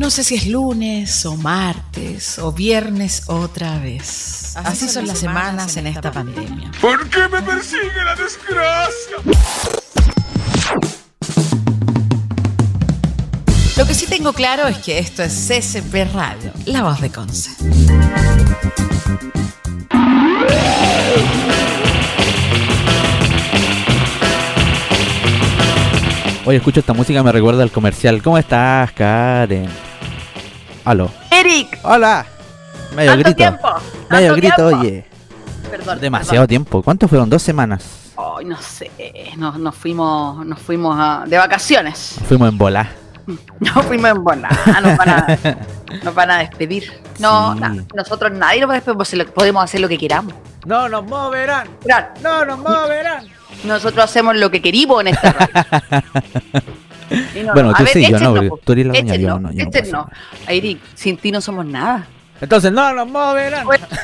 No sé si es lunes o martes o viernes otra vez. Así, son las semanas en esta pandemia. ¿Por qué me persigue la desgracia? Lo que sí tengo claro es que esto es CCP Radio, la voz de Conce. Oye, escucho esta música, me recuerda al comercial. ¿Cómo estás, Karen? Aló. Eric, Hola. Medio ¿Tanto grito. tiempo? Medio ¿Tanto grito, tiempo? oye. perdón. Demasiado tiempo. ¿Cuánto fueron? ¿Dos semanas? Ay, no sé, nos, nos fuimos, nos fuimos a- de vacaciones. Fuimos en bola. Nos fuimos en bola. Nos van a, nos van a despedir. No, Sí. na- nosotros nadie nos va a despedir, lo- podemos hacer lo que queramos. No nos moverán. No nos moverán. nosotros hacemos lo que queremos en esta radio. No, Bueno, no, tú ver, sí, yo no, échennos, porque po. tú eres la dueña, yo no, yo no. Eric, sin ti no somos nada. Entonces, no nos moverán. Bueno.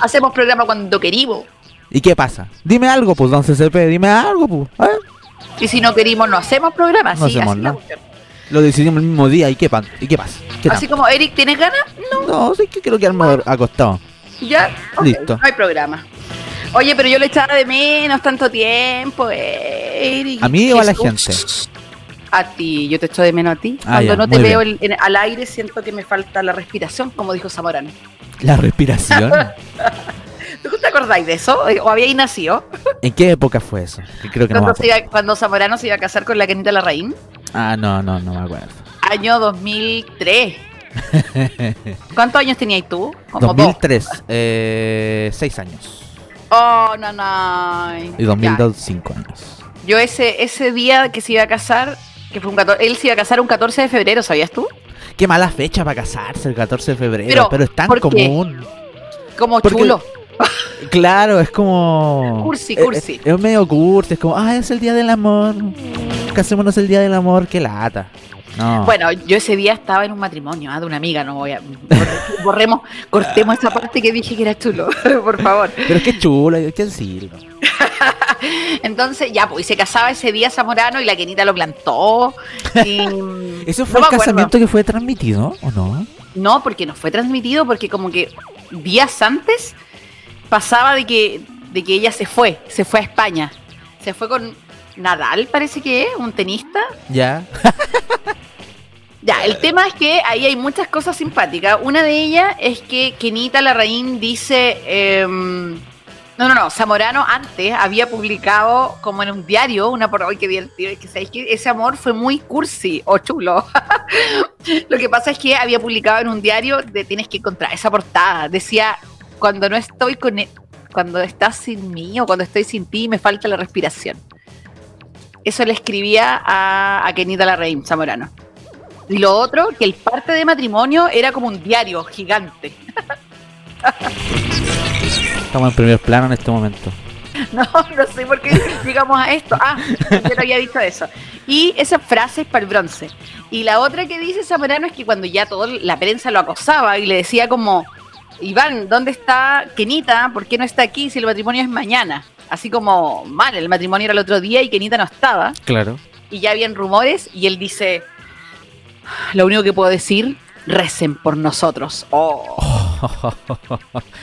Hacemos programa cuando queremos. ¿Y qué pasa? Dime algo, pues, don CCP, dime algo, pues. ¿eh? Y si no queremos, no hacemos programa. No sí, hacemos así. Lo decidimos el mismo día. ¿Y qué, pan? ¿Y qué pasa? ¿Qué Así como Eric, ¿tienes ganas? No, No, sí que quiero quedarme acostado. ya. Listo. No hay programa. Oye, pero yo le echaba de menos tanto tiempo, Eric. ¿A mí o a la Jesús. A ti, yo te echo de menos a ti. Ah, Cuando ya, no te veo en- en- al aire, siento que me falta la respiración, como dijo Zamorano. La respiración. ¿Tú te acordáis de eso? ¿O habíais nacido? ¿En qué época fue eso? Que creo que no Cuando, se iba- cuando Zamorano se iba a casar con la Kenita Larraín. Ah, no, no, no me acuerdo. Año 2003. ¿Cuántos años tenías tú? Como dos. 2003, eh, 6 años. Oh, no, no. Y 2002, 5 años. Yo ese, ese día que se iba a casar, que fue un 14, él se iba a casar un 14 de febrero, ¿sabías tú? Qué mala fecha para casarse el 14 de febrero, pero, Pero, es tan común. Como Porque- chulo. Claro, es como. Cursi, es- cursi. Es, es medio cursi, es como, ah, es el día del amor. Casémonos el día del amor, qué lata. No. Bueno, yo ese día estaba en un matrimonio ah, de una amiga, no voy a. Borremos, cortemos esa parte que dije que era chulo, por favor. Pero es que es chulo, hay que decirlo. Entonces, ya, pues, y se casaba ese día Zamorano y la Kenita lo plantó. Y, ¿Eso no fue me el casamiento que fue transmitido o no? No, porque no fue transmitido, porque como que días antes pasaba de que, de que ella se fue, se fue a España. Se fue con Nadal, parece que es, un tenista. Ya. Ya, el tema es que ahí hay muchas cosas simpáticas. Una de ellas es que Kenita Larraín dice... em, no, no, no, Zamorano antes había publicado como en un diario una por hoy que divertido, es que sabéis que ese amor fue muy cursi o chulo. Lo que pasa es que había publicado en un diario de tienes que encontrar esa portada. Decía, cuando no estoy con e- cuando estás sin mí o cuando estoy sin ti me falta la respiración. Eso le escribía a, a Kenita Larraín, Zamorano. Y lo otro, que el parte de matrimonio era como un diario gigante. Estamos en primer plano en este momento. No, no sé por qué llegamos a esto. Ah, yo no había dicho eso. Y esa frase es para el bronce. Y la otra que dice Zamorano es que cuando ya toda la prensa lo acosaba y le decía como, Iván, ¿dónde está Kenita? ¿Por qué no está aquí si el matrimonio es mañana? Así como, mal, el matrimonio era el otro día y Kenita no estaba. Claro. Y ya habían rumores y él dice, lo único que puedo decir, recen por nosotros. Oh.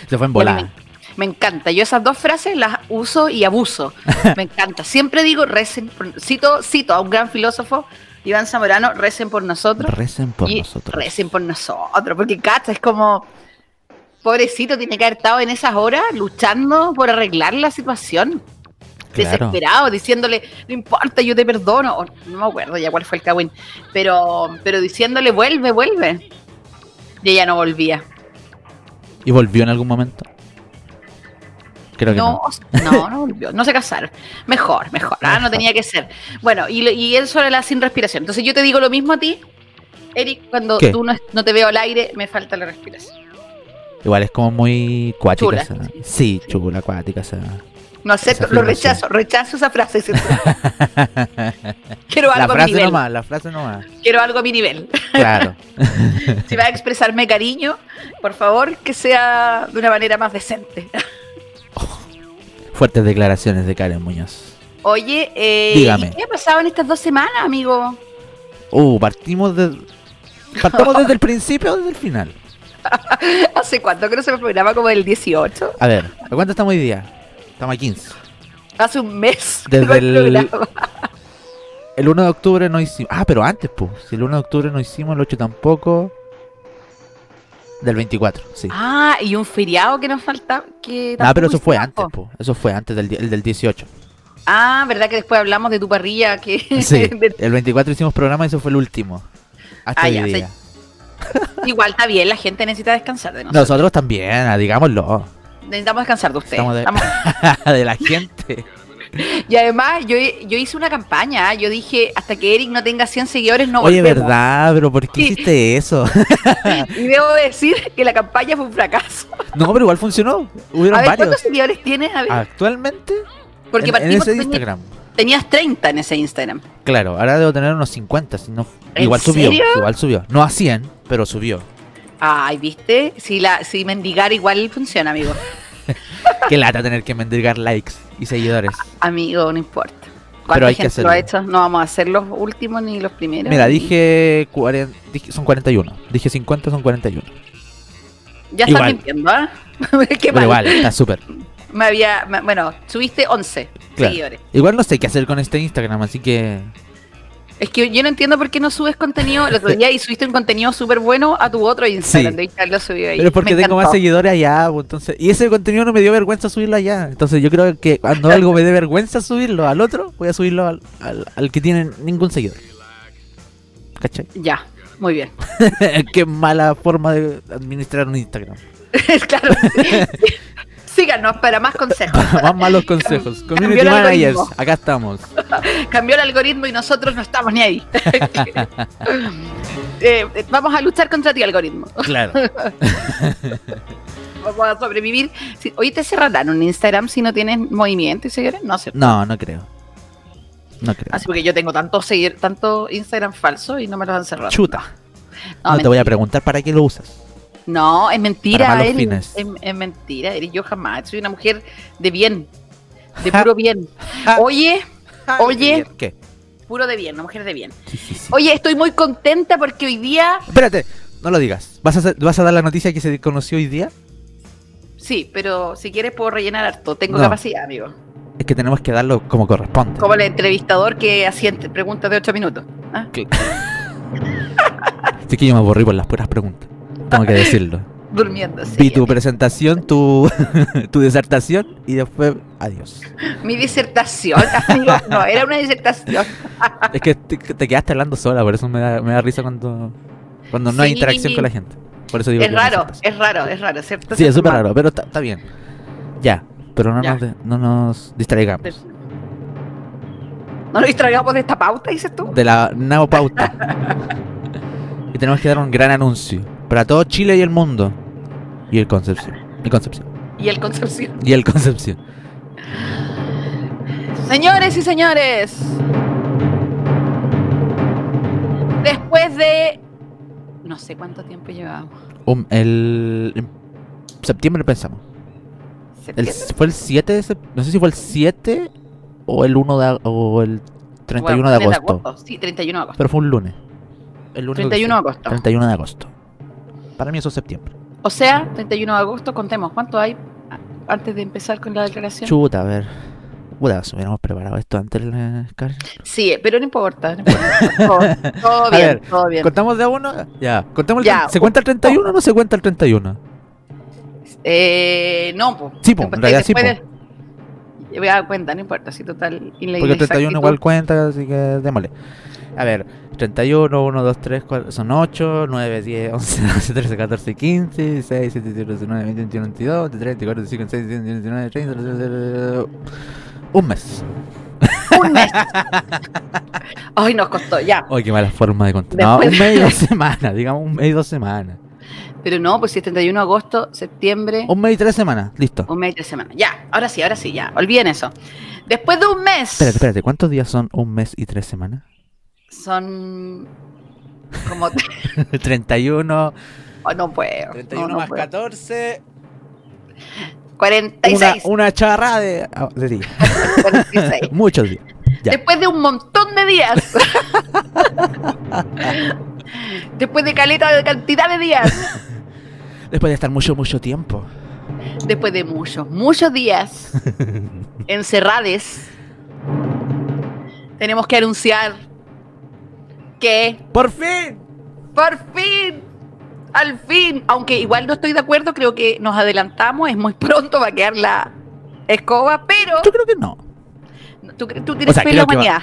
Se fue en volada. Me, encanta. Yo esas dos frases las uso y abuso. Me encanta. Siempre digo recen por, cito, cito a un gran filósofo, Iván Zamorano, recen por nosotros. Recen por y nosotros. Recen por nosotros. Porque cacha, es como pobrecito, tiene que haber estado en esas horas luchando por arreglar la situación. Claro. Desesperado, diciéndole, no importa, yo te perdono. O, no me acuerdo ya cuál fue el cagüín. Pero, pero diciéndole, vuelve, vuelve. Y ella no volvía. ¿Y volvió en algún momento? Creo que no. No, no, no volvió. No se casaron. Mejor, mejor. Ah, no tenía que ser. Bueno, y, y él sobre la sin respiración. Entonces yo te digo lo mismo a ti, Eric, cuando ¿Qué? tú no, no te veo al aire, me falta la respiración. Igual es como muy cuática. Chula. esa- Sí, chula, acuática. esa- No acepto, lo rechazo, rechazo esa frase. Quiero La algo a mi nivel. nomás, la frase nomás. Quiero algo a mi nivel. Claro. Si va a expresarme cariño, por favor, que sea de una manera más decente. Fuertes declaraciones de Karen Muñoz. Oye, eh, Dígame. ¿y ¿qué ha pasado en estas dos semanas, amigo? Uh, partimos de... Partamos desde el principio o desde el final. ¿Hace cuánto que se programa como el 18? A ver, ¿a cuánto estamos hoy día? Estamos a 15. Hace un mes. Desde no el-. El 1 de octubre no hicimos... Ah, pero antes, pues. Si el 1 de octubre no hicimos, el 8 tampoco. Del 24, sí. Ah, y un feriado que nos falta. Que Ah, pero eso fue antes, pues. Eso fue antes del, el del 18. Ah, ¿verdad que después hablamos de tu parrilla? Que Sí, el 24 hicimos programa y eso fue el último. Hasta Ah, hoy ya, día. Igual está bien, la gente necesita descansar de nosotros. Nosotros también, ah, digámoslo. Necesitamos descansar de ustedes. Estamos de, Estamos- de la gente. Y además, yo, yo hice una campaña. Yo dije, hasta que Eric no tenga 100 seguidores, no Oye, volvemos. ¿verdad? Pero ¿por qué hiciste eso? Y debo decir que la campaña fue un fracaso. no, pero igual funcionó. Hubieron A ver, varios. ¿cuántos seguidores tienes? A ver, Actualmente, porque en, en partimos, ese teni- Instagram. tenías 30 en ese Instagram. Claro, ahora debo tener unos 50. Si no, ¿En igual subió. Igual subió. No a 100, pero subió. Ay, ¿viste? Si, la, si mendigar igual funciona, amigo. Qué lata tener que mendigar likes y seguidores. Amigo, no importa. ¿Cuánta Pero hay que gente lo ha hacerlo. hecho? No vamos a hacer los últimos ni los primeros. Mira, ni- dije, 40, dije son 41. Dije 50, son 41. Ya estás mintiendo, ¿ah? Qué Pero mal. igual, está súper. Me había. me- bueno, subiste 11 Claro. seguidores. Igual no sé qué hacer con este Instagram, así que. Es que yo no entiendo por qué no subes contenido el otro día y subiste un contenido súper bueno a tu otro Instagram. Sí. De lo subí ahí. Pero es porque Me tengo más seguidores allá, pues, entonces. Y ese contenido no me dio vergüenza subirlo allá. Entonces yo creo que cuando algo me dé vergüenza subirlo al otro, voy a subirlo al, al, al que tiene ningún seguidor. ¿Cachai? Ya, muy bien. Qué mala forma de administrar un Instagram. claro. Síganos para más consejos. más malos consejos. Community managers, acá estamos. Cambió el algoritmo y nosotros no estamos ni ahí. Eh, eh, vamos a luchar contra ti, algoritmo. Claro. Vamos a sobrevivir. Oye, ¿te cerrarán un Instagram si no tienes movimiento y seguidores? No sé. No, no creo. No creo. Así porque yo tengo tanto seguir, tanto Instagram falso y no me los han cerrado. Chuta. No, No, te voy a preguntar para qué lo usas. No, es mentira, fines. Es, es mentira, Eri. Yo jamás soy una mujer de bien. De puro bien. Oye, Oye. ¿Qué? puro de bien, una mujer de bien. Sí, sí, sí. Oye, estoy muy contenta porque hoy día. Espérate, no lo digas. ¿Vas a, hacer- ¿Vas a dar la noticia que se conoció hoy día? Sí, pero si quieres puedo rellenar harto. Tengo No. capacidad, amigo. Es que tenemos que darlo como corresponde. Como el entrevistador que hacía preguntas de 8 minutos. ¿ah? Así que yo me aburrí por las puras preguntas. Tengo que decirlo. Durmiendo. sí, Vi tu presentación, tu, tu disertación y después adiós. Mi disertación, amigo. No, era una disertación. Es que te, te quedaste hablando sola, por eso me da, me da risa cuando, cuando no hay interacción con la gente. Por eso digo Es que raro, es raro, es raro, ¿cierto? Sí, es súper raro, pero está bien. Ya, pero no, Ya. Nos, no nos distraigamos. No nos distraigamos de esta pauta, dices tú. De la neopauta. y tenemos que dar un gran anuncio para todo Chile y el mundo. Y el Concepción. Y Concepción. Y el Concepción. Y el Concepción. Señores y señores, después de no sé cuánto tiempo llevamos. Um, el en septiembre pensamos. El- ¿Septiembre? fue el 7 de sep- No sé si fue el 7 o el 1 de, o el 31 Bueno, de fines agosto. Sí, 31 de agosto. Pero fue un lunes. El lunes 31 de agosto. 31 de agosto. Para mí eso es septiembre. O sea, 31 de agosto, contemos, ¿cuánto hay antes de empezar con la declaración? Chuta, a ver. Puta, si hubiéramos preparado esto antes Scar. Sí, pero no importa. no importa. Todo, todo A bien, ver, todo bien. ¿Contamos de a uno? Ya. ¿Contamos Ya. ¿Se cuenta el 31 o no se cuenta el 31? Eh, no, pues. Sí, po, en realidad sí, po. Yo voy a dar cuenta, no importa, si total. Porque el 31 inexactitud- igual cuenta, así que démosle. A ver, 31, 1, 2, 3, 4, son 8, 9, 10, 11, 12, 13, 14, 15, 16, 17, 18, 19, 20, 21, 22, 23, 24, 25, 26, 27, 29, 30, un mes. Un mes. Ay, nos costó, ya. Ay, qué mala forma de contar. No, un mes y dos semanas, digamos un mes y dos semanas. Pero no, pues si es 31 de agosto, septiembre, Un mes y tres semanas, listo. un mes y tres semanas. Ya, ahora sí, ahora sí, ya. Olviden eso. Después de un mes. Espérate, espérate, ¿cuántos días son un mes y tres semanas? Son. Como. 31, Oh, no puedo. 31 no, no más puedo. 14. Una, 46. una charrada de, ah, de días. 46. Muchos días. Ya. Después de un montón de días. Después de caleta de cantidad de días. Después de estar mucho, mucho tiempo. Después de muchos, muchos días encerrades. Tenemos que anunciar que ¡Por fin! por fin, al fin, aunque igual no estoy de acuerdo, creo que nos adelantamos, es muy pronto va a quedar la escoba, pero Yo creo que no. tú, tú tienes O sea, fe en la va- humanidad.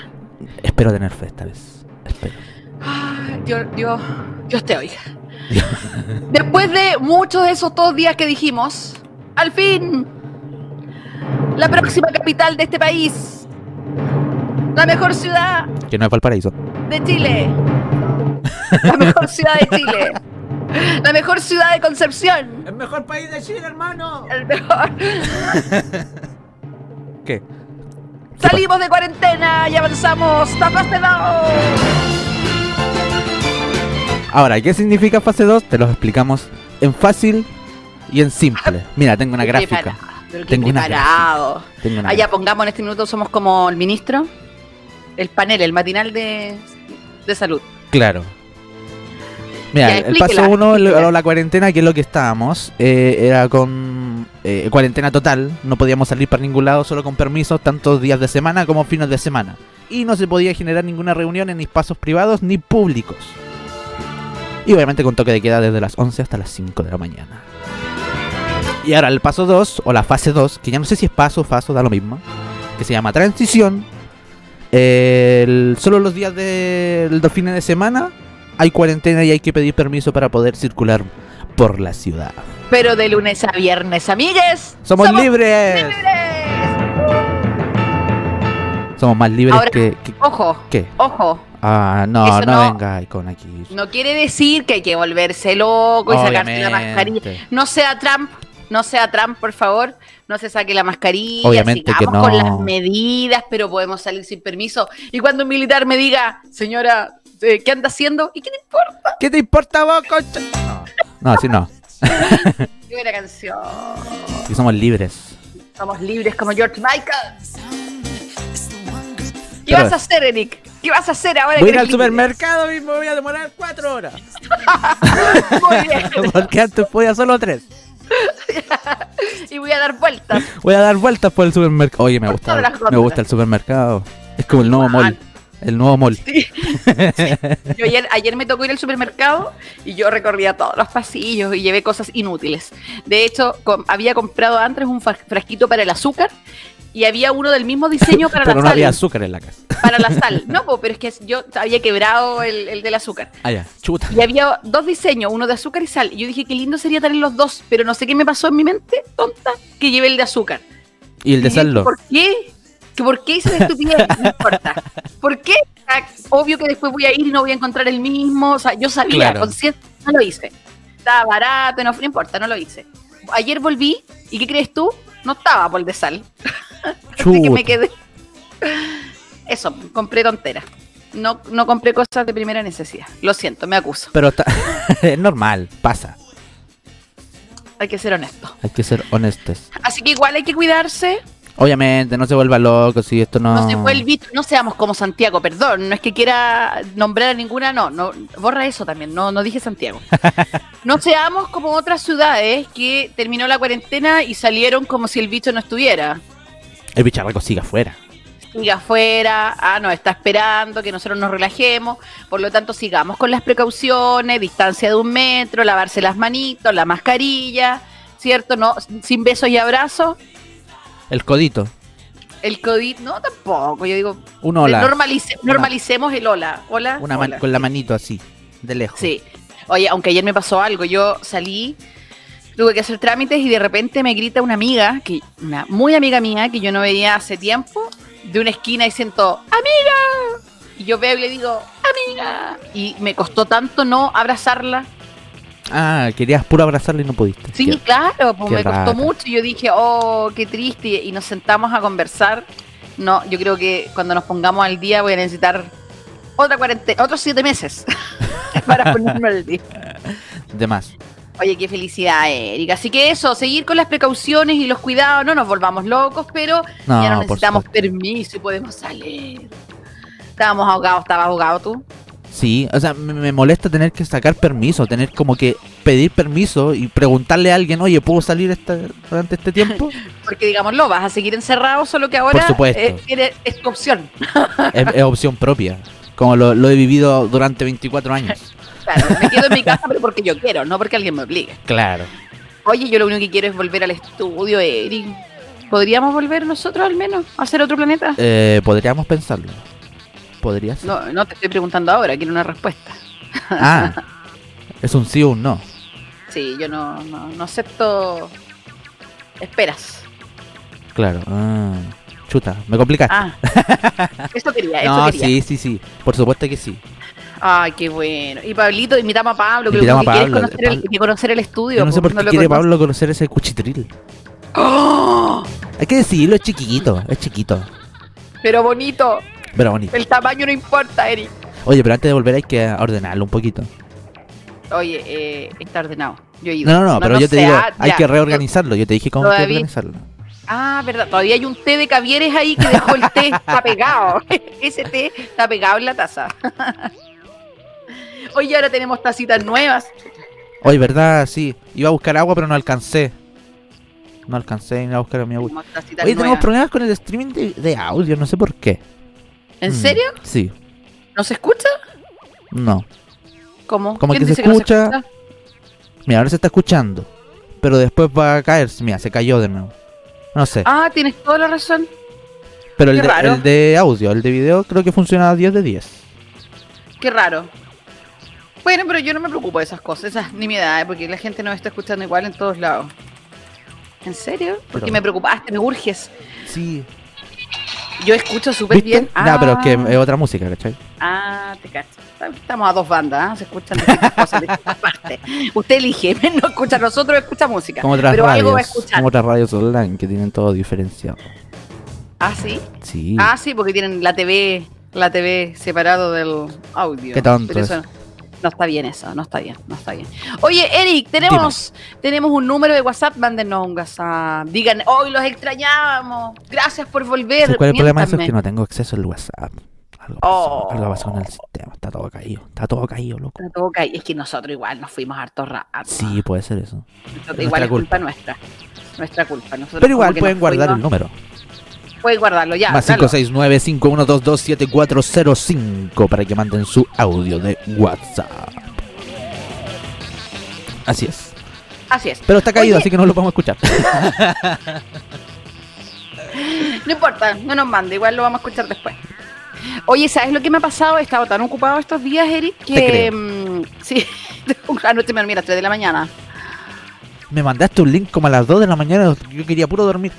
Espero tener fe esta vez. Espero. Dios, Dios te oiga. Después de muchos de esos dos días que dijimos, al fin, la próxima capital de este país, la mejor ciudad Que no es Valparaíso. de Chile, la mejor ciudad de Chile, la mejor ciudad de Concepción, ¡El mejor país de Chile, hermano! el mejor. ¿Qué? Salimos de cuarentena y avanzamos a fase dos. Ahora, ¿qué significa fase 2? Te lo explicamos en fácil y en simple. Mira, tengo una gráfica. Tengo una preparado. Tengo una Allá pongamos en este minuto somos como el ministro, el panel, el matinal de, de salud. Claro. Mira, Ya, el paso 1, explíquela. la cuarentena, que es lo que estábamos, eh, era con eh, cuarentena total. No podíamos salir para ningún lado, solo con permisos, tantos días de semana como fines de semana. Y no se podía generar ninguna reunión en ni espacios privados ni públicos. Y obviamente con toque de queda desde las 11 hasta las 5 de la mañana. Y ahora el paso 2, o la fase 2, que ya no sé si es paso o faso, da lo mismo, que se llama transición. El- solo los días de los fines de semana hay cuarentena y hay que pedir permiso para poder circular por la ciudad. Pero de lunes a viernes, amigues. ¡Somos, libres! libres. Somos más libres Ahora- que, que- Ojo, ¿Qué? ojo. Ah, no, Eso no, no- venga con aquí. No quiere decir que hay que volverse loco y sacarse la mascarilla. No sea Trump, no sea Trump, por favor. No se saque la mascarilla. Obviamente que sigamos con no. las medidas, pero podemos salir sin permiso. Y cuando un militar me diga, señora, eh, ¿qué anda haciendo? ¿Y qué te importa? ¿Qué te importa vos, concha? No, no, así no. Qué buena canción. Y somos libres. Somos libres como George Michael. ¿Qué Pero- vas a hacer, Eric? ¿Qué vas a hacer ahora? Voy a que ir al libre? supermercado y me voy a demorar cuatro horas. Muy bien. Porque antes podía solo tres. y voy a dar vueltas. Voy a dar vueltas por el supermercado. Oye, me Por gusta, me gusta el supermercado. Es como el nuevo mall. El nuevo mall. Yo ayer, ayer me tocó ir al supermercado y yo recorría todos los pasillos y llevé cosas inútiles. De hecho, com- había comprado antes un frasquito para el azúcar y había uno del mismo diseño para Pero la no sal. había azúcar en la casa. Para la sal. No, po, pero es que yo había quebrado el, el del azúcar. Ah, ya. Chuta. Y había dos diseños, uno de azúcar y sal. Y yo dije, qué lindo sería tener los dos, pero no sé qué me pasó en mi mente, tonta, que llevé el de azúcar. Y el de Y sal dije, no. ¿Por qué? ¿Que ¿Por qué hice la estupidez? No importa. ¿Por qué? Ah, Obvio que después voy a ir y no voy a encontrar el mismo. O sea, yo sabía, Claro. consciente, no lo hice. Estaba barato, no, no importa, no lo hice. Ayer volví y ¿qué crees tú? No estaba por el de sal. Así que me quedé. Eso, compré tonteras. No, no compré cosas de primera necesidad. Lo siento, me acuso. Pero está... es normal, pasa. Hay que ser honesto. Hay que ser honestos. Así que igual hay que cuidarse. Obviamente, no se vuelva loco si esto no. No se bicho, no seamos como Santiago, perdón, no es que quiera nombrar a ninguna, no, no, borra eso también, no, no dije Santiago. No seamos como otras ciudades que terminó la cuarentena y salieron como si el bicho no estuviera. El bicharraco sigue afuera. Sigue afuera, ah, nos está esperando, que nosotros nos relajemos, por lo tanto sigamos con las precauciones, distancia de un metro, lavarse las manitos, la mascarilla, ¿cierto? No, sin besos y abrazos. El codito. El COVID, no tampoco, yo digo, Un hola. normalice- normalicemos el hola, hola. Una man- hola. con la manito así, de lejos. Sí. Oye, aunque ayer me pasó algo, yo salí, tuve que hacer trámites y de repente me grita una amiga, que una muy amiga mía que yo no veía hace tiempo, de una esquina y siento, amiga. Y yo veo y le digo, amiga. Y me costó tanto no abrazarla. Ah, querías puro abrazarle y no pudiste. Sí, Qué- claro, pues me rata. costó mucho. Y yo dije, oh, qué triste. Y nos sentamos a conversar. No, yo creo que cuando nos pongamos al día voy a necesitar otra cuarentena, otros siete meses para ponerme al día. De más. Oye, qué felicidad, Erika. Así que eso, seguir con las precauciones y los cuidados, no nos volvamos locos, pero No, ya no necesitamos permiso y podemos salir. Estábamos ahogados, ¿estabas ahogado tú? Sí, o sea, me, me molesta tener que sacar permiso, tener como que pedir permiso y preguntarle a alguien, oye, ¿puedo salir esta, durante este tiempo? Porque digámoslo, vas a seguir encerrado, solo que ahora Por supuesto. eh, eres- es tu opción. es, es opción propia, como lo, lo he vivido durante 24 años. Claro, me quedo en mi casa, pero porque yo quiero, no porque alguien me obligue. Claro. Oye, yo lo único que quiero es volver al estudio, Eric. ¿Podríamos volver nosotros al menos a hacer otro planeta? Eh, podríamos pensarlo. Podría ser. No, no te estoy preguntando ahora, quiero una respuesta. Ah, es un sí o un no. Sí, yo no, no, no acepto esperas. Claro. Ah, chuta, me complicaste. Ah, eso quería, eso no, quería. sí, sí, sí. Por supuesto que sí. Ay, qué bueno. Y Pablito, invitamos a Pablo, que Invitamos a Pablo, conocer, el, Pablo. conocer el estudio. Yo no sé po, por qué quiere. Pablo conocer ese cuchitril. ¡Oh! Hay que decirlo, es chiquito, es chiquito. Pero bonito, Pero bonito. el tamaño no importa, Eric. Oye, pero antes de volver hay que ordenarlo un poquito. Oye, eh, está ordenado. Yo he ido. No, no, no, pero yo te digo, hay que reorganizarlo. Yo te dije cómo hay que Todavía- organizarlo. Ah, verdad. Todavía hay un té de cavieres ahí que dejó el té, está pegado. Ese té está pegado en la taza. Oye, ahora tenemos tacitas nuevas. Oye, ¿verdad? Sí. Iba a buscar agua, pero no alcancé. No alcancé ir a buscar a mi agua. Tenemos Oye, tenemos nuevas. problemas con el streaming de, de audio, no sé por qué. ¿En Mm, serio? Sí. ¿No se escucha? No. ¿Cómo? Como ¿Quién que se no escucha. Mira, ahora se está escuchando. Pero después va a caer. Mira, se cayó de nuevo. No sé. Ah, tienes toda la razón. pero el de, el de audio, el de video, creo que funciona a 10 de 10. Qué raro. Bueno, pero yo no me preocupo de esas cosas, esas nimiedades, porque la gente nos está escuchando igual en todos lados. ¿En serio? Porque Pero- me preocupaste, me urges. Sí. Yo escucho súper bien. No, pero es que Ah. es otra música, ¿cachai? Ah, te cacho. Estamos a dos bandas, ¿ah? se escuchan distintas cosas de distintas partes. Usted elige, no escucha nosotros, escucha música. Como otras pero algo va a radios. escuchar. Como otras radios online que tienen todo diferenciado. Ah, sí. Sí. Ah, sí, porque tienen la TV, la TV separado del audio. Qué tonto Pero eso no está bien eso, no está bien, no está bien. Oye, Eric, tenemos, tenemos un número de WhatsApp, mándenos un WhatsApp. Digan, hoy los extrañábamos. Gracias por volver. ¿Sabes ¿Cuál es el problema de eso? Es que no tengo acceso al WhatsApp. Algo pasó, Oh. algo pasó en el sistema. Está todo caído. Está todo caído, loco. Está todo caído. Es que nosotros igual nos fuimos harto rato. Sí, puede ser eso. Nuestra igual es culpa culpa. nuestra. Nuestra culpa. Nosotros Pero igual pueden guardar el número. Pueden guardarlo ya. Más dalo. 569-5122-7405 para que manden su audio de WhatsApp. Así es. Así es. Pero está caído, Oye. así que no lo podemos escuchar. No importa, no nos mande, igual lo vamos a escuchar después. Oye, ¿sabes lo que me ha pasado? He estado tan ocupado estos días, Eric, Te que creo. mm, sí, anoche me dormí a las 3 de la mañana. Me mandaste un link como a las 2 de la mañana. Yo quería puro dormir.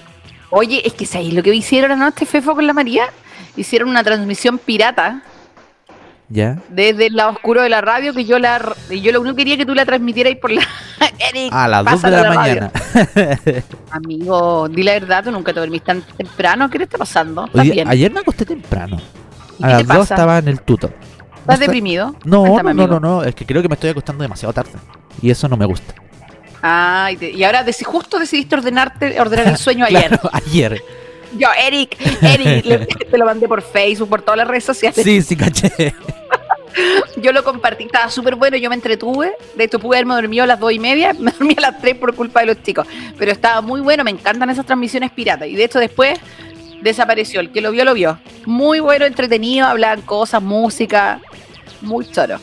Oye, es que ¿sabes lo que hicieron anoche Fefo con la María? Hicieron una transmisión pirata ¿Ya? desde el lado oscuro de la radio que yo la yo lo único que quería que tú la transmitieras por la Eric, A las 2 de la, mañana. Amigo, di la verdad, tú nunca te dormís tan temprano, ¿qué te está pasando? Ayer me acosté temprano. ¿Y A las 2 pasa? estaba en el tuto. ¿Estás deprimido? No, Cuéntame, no, no, no. Es que creo que me estoy acostando demasiado tarde. Y eso no me gusta. Ah, y, te- y ahora justo decidiste ordenarte, ordenar el sueño ayer. Claro, ayer. Yo, Eric, Eric, le- te lo mandé por Facebook, por todas las redes sociales. Sí, sí, caché. Yo lo compartí, estaba súper bueno, yo me entretuve. De hecho, pude haberme dormido a las dos y media, me dormí a las tres por culpa de los chicos. Pero estaba muy bueno, me encantan esas transmisiones piratas. Y de hecho, después desapareció. El que lo vio, lo vio. Muy bueno, entretenido, hablaban cosas, música, muy choro.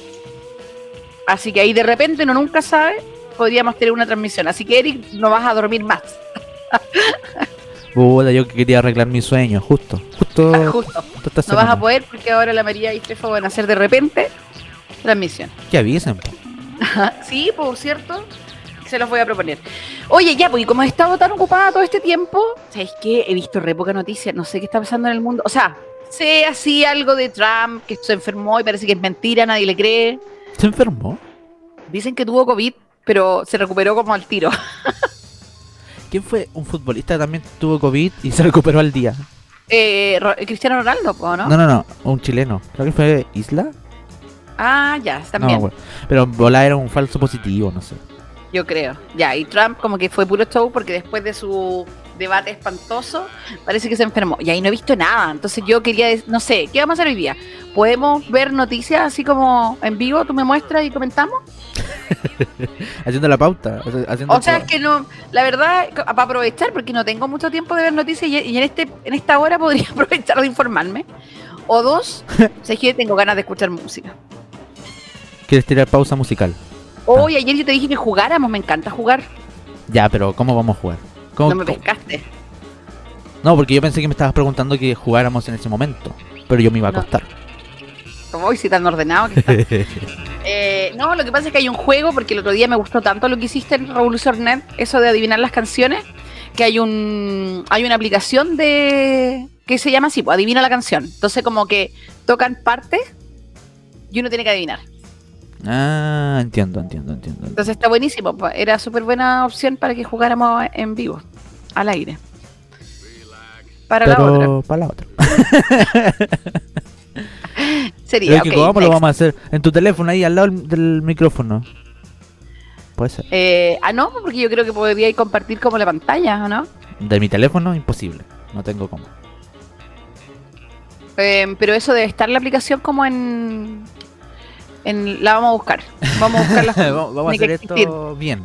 Así que ahí de repente, uno nunca sabe, podríamos tener una transmisión. Así que, Eric, no vas a dormir más. Puta, yo que quería arreglar mi sueño, justo. Justo, Justo. justo No vas a poder porque ahora la María y Fefo van a hacer de repente transmisión. Que avisen. Sí, por cierto. Se los voy a proponer. Oye, ya, y como he estado tan ocupada todo este tiempo, ¿sabes qué? He visto re poca noticia, no sé qué está pasando en el mundo. O sea, sé así algo de Trump, que se enfermó y parece que es mentira, nadie le cree. ¿Se enfermó? Dicen que tuvo COVID, pero se recuperó como al tiro. ¿Quién fue un futbolista que también tuvo COVID y se recuperó al día? Eh, Cristiano Ronaldo, ¿no? No, no, no, un chileno. Creo que fue Isla. Ah, ya, No, también. bueno. Pero Bola era un falso positivo, no sé. Yo creo. Ya, y Trump como que fue puro show porque después de su debate espantoso, parece que se enfermó. Y ahí no he visto nada. Entonces yo quería, no sé, ¿qué vamos a hacer hoy día? ¿Podemos ver noticias así como en vivo? ¿Tú me muestras y comentamos? Haciendo la pauta. Haciendo O sea, es que no, la verdad, para aprovechar, porque no tengo mucho tiempo de ver noticias y, y en este en esta hora podría aprovechar de informarme. O dos, o sea, es que tengo ganas de escuchar música. ¿Quieres tirar pausa musical? Hoy, ayer yo te dije que jugáramos, me encanta jugar. Ya, pero ¿cómo vamos a jugar? ¿Cómo- No me cómo- pescaste. No, porque yo pensé que me estabas preguntando que jugáramos en ese momento. Pero yo me iba a No. acostar. Como hoy, si tan ordenado que está. Eh, no, lo que pasa es que hay un juego, porque el otro día me gustó tanto lo que hiciste en Revolution Net, eso de adivinar las canciones, que hay un hay una aplicación de que se llama así, pues, adivina la canción. Entonces como que tocan partes y uno tiene que adivinar. Ah, entiendo, entiendo, entiendo. Entonces está buenísimo, era súper buena opción para que jugáramos en vivo, al aire. Para la otra. Pero para la otra. Sería, Pero que ok, ¿Cómo lo vamos a hacer? En tu teléfono, ahí al lado del- del micrófono. Puede ser. Eh, ah, no, porque yo creo que podría compartir como la pantalla, ¿o no? De mi teléfono, imposible. No tengo cómo. Eh, pero eso debe estar la aplicación como en, en la vamos a buscar. Vamos a buscarla. vamos vamos a Tiene hacer esto bien.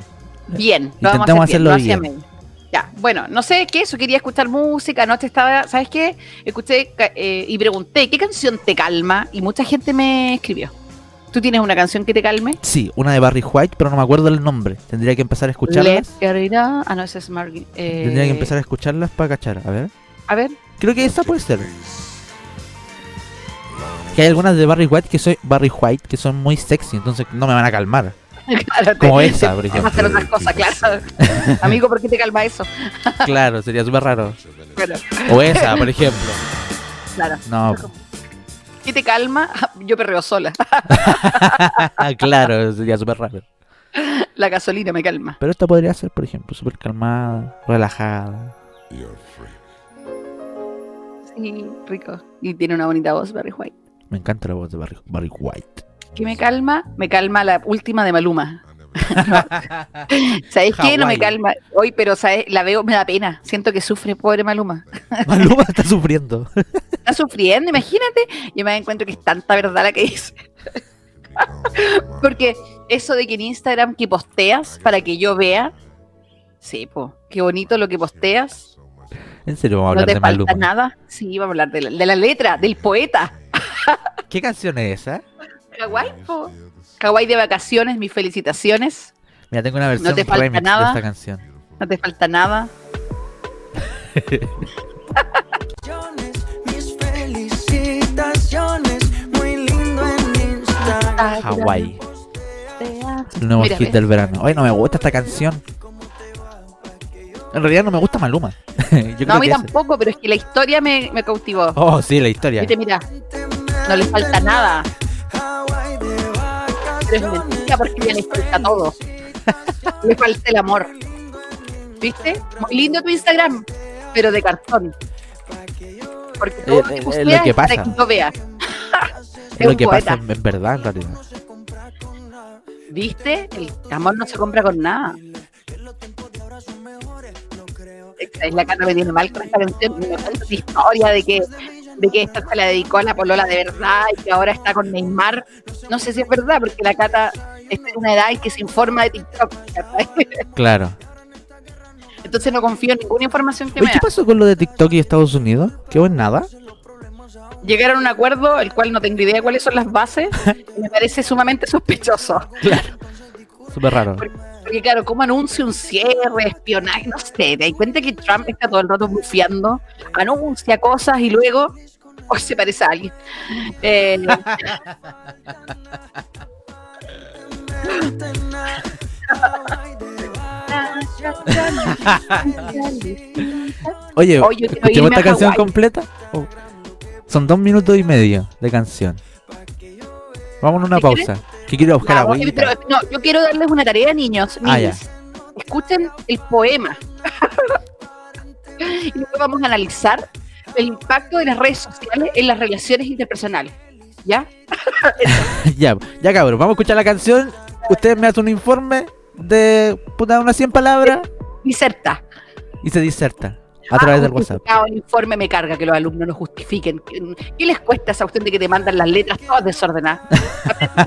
bien. Lo vamos a Intentemos hacer hacerlo bien. Ya, bueno, no sé qué, eso quería escuchar música, anoche estaba, ¿sabes qué? Escuché eh, y pregunté, ¿qué canción te calma? Y mucha gente me escribió. ¿Tú tienes una canción que te calme? Sí, una de Barry White, pero no me acuerdo el nombre. Tendría que empezar a escucharlas. Ah, no, ese es Margie. Eh, Tendría que empezar a escucharlas para cachar. A ver. A ver, Creo que esa puede ser. Que hay algunas de Barry White que soy Barry White que son muy sexy, entonces no me van a calmar. claro, Como te- esa, por ejemplo. hacer otras cosas, claro. Amigo, ¿por qué te calma eso? Claro, sería súper raro. Bueno, O esa, por ejemplo. claro. No, ¿Qué te calma? Yo perreo sola. claro, sería súper raro. La gasolina me calma. Pero esta podría ser, por ejemplo, súper calmada, relajada. Sí, rico. Y tiene una bonita voz, Barry White. Me encanta la voz de Barry, Barry White. ¿Qué me calma? Me calma la última de Maluma. ¿Sabes qué? No me calma. Hoy, pero ¿sabes? la veo, me da pena. Siento que sufre, pobre Maluma. Maluma está sufriendo. Está sufriendo, imagínate. Yo me encuentro que es tanta verdad la que dice. Porque eso de que en Instagram que posteas para que yo vea. Sí, po. Qué bonito lo que posteas. En serio, vamos a No hablar te de falta Maluma. nada. Sí, vamos a hablar de la, de la letra, del poeta. ¿Qué canción es esa? Kawaii, po. Kawaii de vacaciones, mis felicitaciones. Mira, tengo una versión te falta remix nada. de esta canción. No te falta nada. Mis felicitaciones, muy lindo en Instagram. Hawái. El nuevo Mira, hit del verano. Ay, no me gusta esta canción. En realidad no me gusta Maluma. Yo No, a mí ese. tampoco, pero es que la historia me, me cautivó. Oh, sí, la historia. Viste, mira, no le falta nada. Pero es mentira porque ya le falta todo. Le falta el amor. ¿Viste? Muy lindo tu Instagram, pero de cartón. Porque todo Eh, lo que eh, lo que pasa. que yo vea. Es lo que pasa poeta. en, en verdad, en realidad. ¿Viste? El amor no se compra con nada. Es la cara me tiene mal con esta canción. Me cuenta una historia de que, de que esta se la dedicó a la polola de verdad y que ahora está con Neymar. No sé si es verdad, porque la Cata está en una edad en que se informa de TikTok. Claro. Entonces no confío en ninguna información que Oye, me ¿qué da. pasó con lo de TikTok y Estados Unidos? ¿Qué en nada? Llegaron a un acuerdo, el cual no tengo idea cuáles son las bases, y me parece sumamente sospechoso. Súper raro. Porque claro, ¿cómo anuncia un cierre, espionaje? No sé, te das cuenta que Trump está todo el rato bufiando, anuncia cosas y luego se parece a alguien. Eh, Oye, Oye, yo quiero ¿escuchemos irme esta canción completa? Oh. Son dos minutos y medio de canción. Vamos a una ¿Qué pausa. Que quiero buscar vamos, agüita. pero no, yo quiero darles una tarea, niños. Ah, niños. Escuchen el poema. y luego vamos a analizar el impacto de las redes sociales en las relaciones interpersonales. ¿Ya? ya, ya cabrón, vamos a escuchar la canción. Ustedes me hacen un informe de puta, unas 100 palabras Diserta. y se diserta a través Ah, del WhatsApp. El informe me carga que los alumnos no justifiquen. ¿Qué, les cuesta esa cuestión de que te mandan las letras todas desordenadas?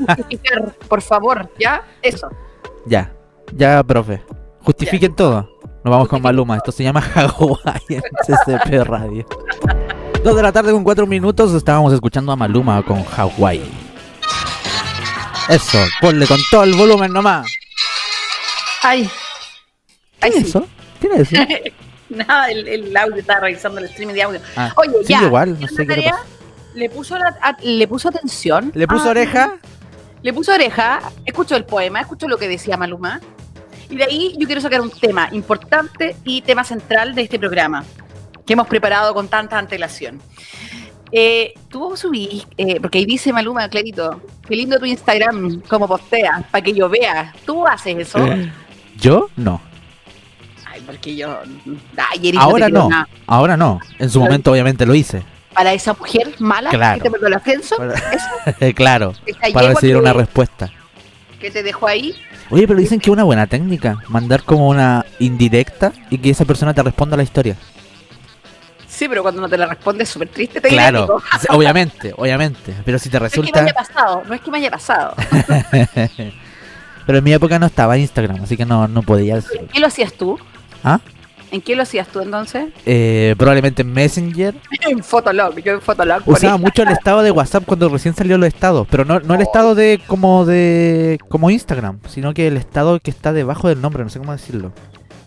Justificar, por favor, ¿ya? Eso. Ya, ya, profe. Justifiquen todo. Nos vamos con Maluma. Esto se llama Hawái en CCP Radio. Dos de la tarde con cuatro minutos estábamos escuchando a Maluma con Hawái. Eso, ponle con todo el volumen nomás. Ay. Ay, ¿Qué es eso? ¿Qué es eso? Nada, el, el audio estaba revisando el streaming de audio. Ah, Oye, sí, ya. igual, no ¿la sé qué le tarea? Le puso, la- a- le puso atención. Le puso Ah, oreja. Le puso oreja, escuchó el poema, escuchó lo que decía Maluma. Y de ahí yo quiero sacar un tema importante y tema central de este programa, que hemos preparado con tanta antelación. Eh, tú subís, eh, porque ahí dice Maluma, clarito, qué lindo tu Instagram, como posteas, para que yo vea. ¿Tú haces eso? Yo no. Porque yo... Ay, Eris, Ahora no. nada. Ahora no. En su momento obviamente lo hice. Para esa mujer mala Claro. que te mandó el ascenso, Para- claro. Para recibir una respuesta. que te dejó ahí. Oye, pero dicen que es una buena técnica. Mandar como una indirecta y que esa persona te responda la historia. Sí, pero cuando no te la responde es súper triste. Te Claro, obviamente, obviamente. Pero si te No es que me resulta. haya pasado, no es que me haya pasado. pero en mi época no estaba Instagram, así que no, no podía hacerlo. ¿En qué lo hacías tú? ¿Ah? ¿En qué lo hacías tú entonces? Eh, probablemente en Messenger. En Fotolog. Yo en Fotolog Usaba mucho el estado de WhatsApp cuando recién salió los estados, pero no, no el estado de como de como Instagram, sino que el estado que está debajo del nombre, no sé cómo decirlo.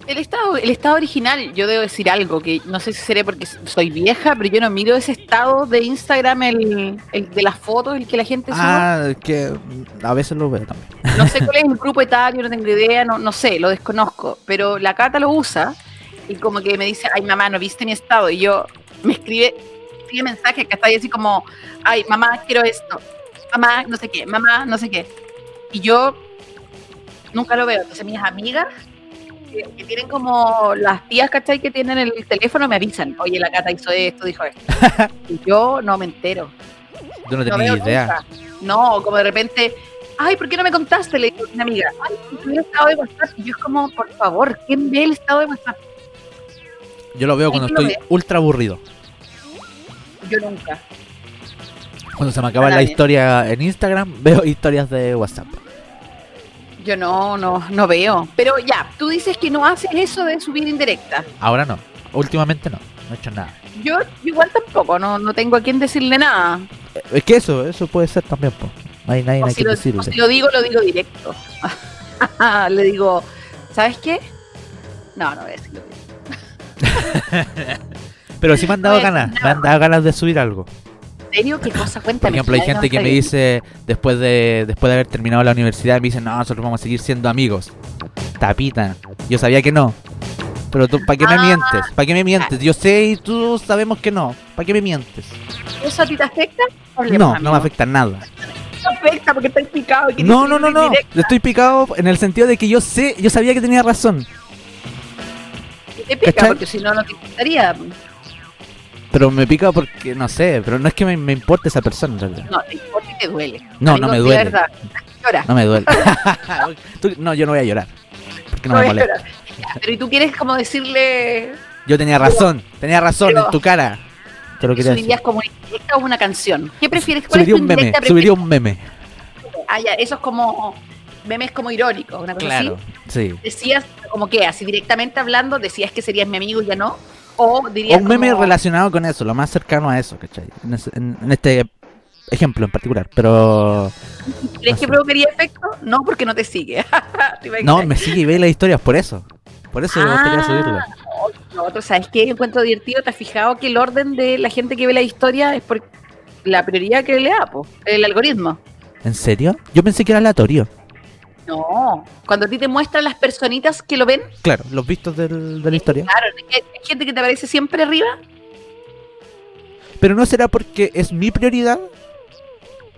El estado, el estado original, yo debo decir algo, que no sé si seré porque soy vieja, pero yo no miro ese estado de Instagram, el, el de las fotos, el que la gente sube. Ah, que a veces lo veo también. No sé cuál es el grupo etario, no tengo idea, no, no sé, lo desconozco. Pero la Cata lo usa y como que me dice, ay mamá, no viste mi estado. Y yo me escribe, escribe mensaje que está ahí así como, ay mamá, quiero esto. Mamá, no sé qué, mamá, no sé qué. Y yo nunca lo veo. Entonces mis amigas que, que tienen como las tías, ¿cachai? Que tienen el teléfono me avisan, oye, la Cata hizo esto, dijo esto. y yo no me entero. Yo no No tenía idea. nunca. No, como de repente, ay, ¿por qué no me contaste? Le digo a una amiga, ay, tuviera estado de WhatsApp. Y yo es como, por favor, ¿quién ve el estado de WhatsApp? Yo lo veo cuando ¿Y tú lo estoy ultra aburrido. Yo nunca. Cuando se me acaba la historia en Instagram, veo historias de WhatsApp. Yo no, no, no veo. Pero ya, tú dices que no haces eso de subir indirecta. Ahora no. Últimamente no. No he hecho nada. Yo igual tampoco, no, no tengo a quién decirle nada. Eh, Es que eso, eso puede ser también, pues. No hay nadie O a si, quien lo, decirle. si lo digo, lo digo directo. Le digo, ¿sabes qué? No, no voy a decirlo. Pero sí me han dado No ganas, me han dado ganas de subir algo. ¿En serio? ¿Qué cosa? Por ejemplo, hay Ay, gente que me dice, después de después de haber terminado la universidad, me dicen, no, nosotros vamos a seguir siendo amigos. Tapita. Yo sabía que no. Pero tú, ¿para qué me Ah. mientes? ¿Para qué me mientes? Yo sé y tú sabemos que no. ¿Para qué me mientes? ¿Eso a ti te afecta? No, no me afecta nada. No afecta porque estás picado. y No, no, no, no. Estoy picado en el sentido de que yo sé, yo sabía que tenía razón. Te pica ¿Cachai? porque si no, no te gustaría. Pero me pica porque, no sé, pero no es que me, me importe esa persona en realidad. No, te importa y te duele. No, Amigo, no me de duele. verdad, llora. No me duele. Tú- no, yo no voy a llorar. Porque no No me molesta. Ya, Pero y tú quieres como decirle. Yo tenía razón, tenía razón Pero- en tu cara. Te lo quería. ¿Subirías como una indirecta o una canción? ¿Qué prefieres? ¿Cuál Subiría es tu un meme, indirecta subiría un meme. preferida? Ah, ya, eso es como. Memes como irónicos, una cosa Claro, así. sí. Decías, como que así directamente hablando, decías que serías mi amigo y ya no. O un meme como- relacionado con eso, lo más cercano a eso, ¿cachai? En, ese- en- en este ejemplo en particular. Pero ¿Crees no que sé. provocaría efecto? No, porque no te sigue. No, me sigue y ve las historias por eso. Por eso me gustaría Ah, subirlo. Lo otro, ¿sabes qué? Encuentro divertido. ¿Te has fijado que el orden de la gente que ve la historia es por la prioridad que le da, po, el algoritmo? ¿En serio? Yo pensé que era aleatorio. No. Cuando a ti te muestran las personitas que lo ven, Claro, los vistos del- de la historia. claro, hay gente que te aparece siempre arriba. Pero no será porque es mi prioridad.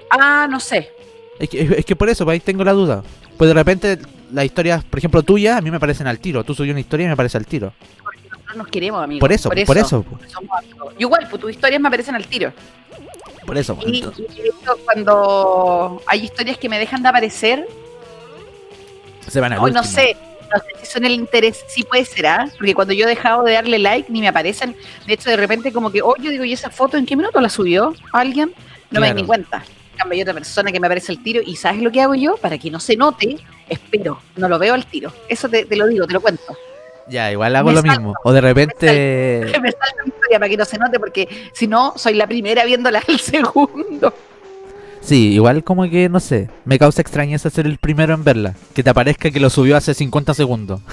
Ah, no sé. Es que, es que por eso, ahí tengo la duda. Pues de repente las historias, por ejemplo, tuyas, a mí me parecen al tiro. Tú subes una historia y me parece al tiro. Nosotros nos queremos, amigos. Por eso, por eso. po, Somos amigos. Yo igual, pues tus historias me aparecen al tiro. Por eso. po, Y, y cuando hay historias que me dejan de aparecer, Se van al Hoy no sé, no sé si son el interés, sí puede ser, ¿ah? Porque cuando yo he dejado de darle like ni me aparecen. De hecho, de repente como que, oh, yo digo, ¿y esa foto en qué minuto la subió alguien? No me di ni cuenta. En cambio, hay otra persona que me aparece el tiro y ¿sabes lo que hago yo? Para que no se note, espero, no lo veo al tiro. Eso te, te lo digo, te lo cuento. Ya, igual hago Me lo salto. mismo. O de repente. me salta la historia para que no se note porque si no, soy la primera viéndola al segundo. Sí, igual como que, no sé, me causa extrañeza ser el primero en verla. Que te aparezca que lo subió hace 50 segundos.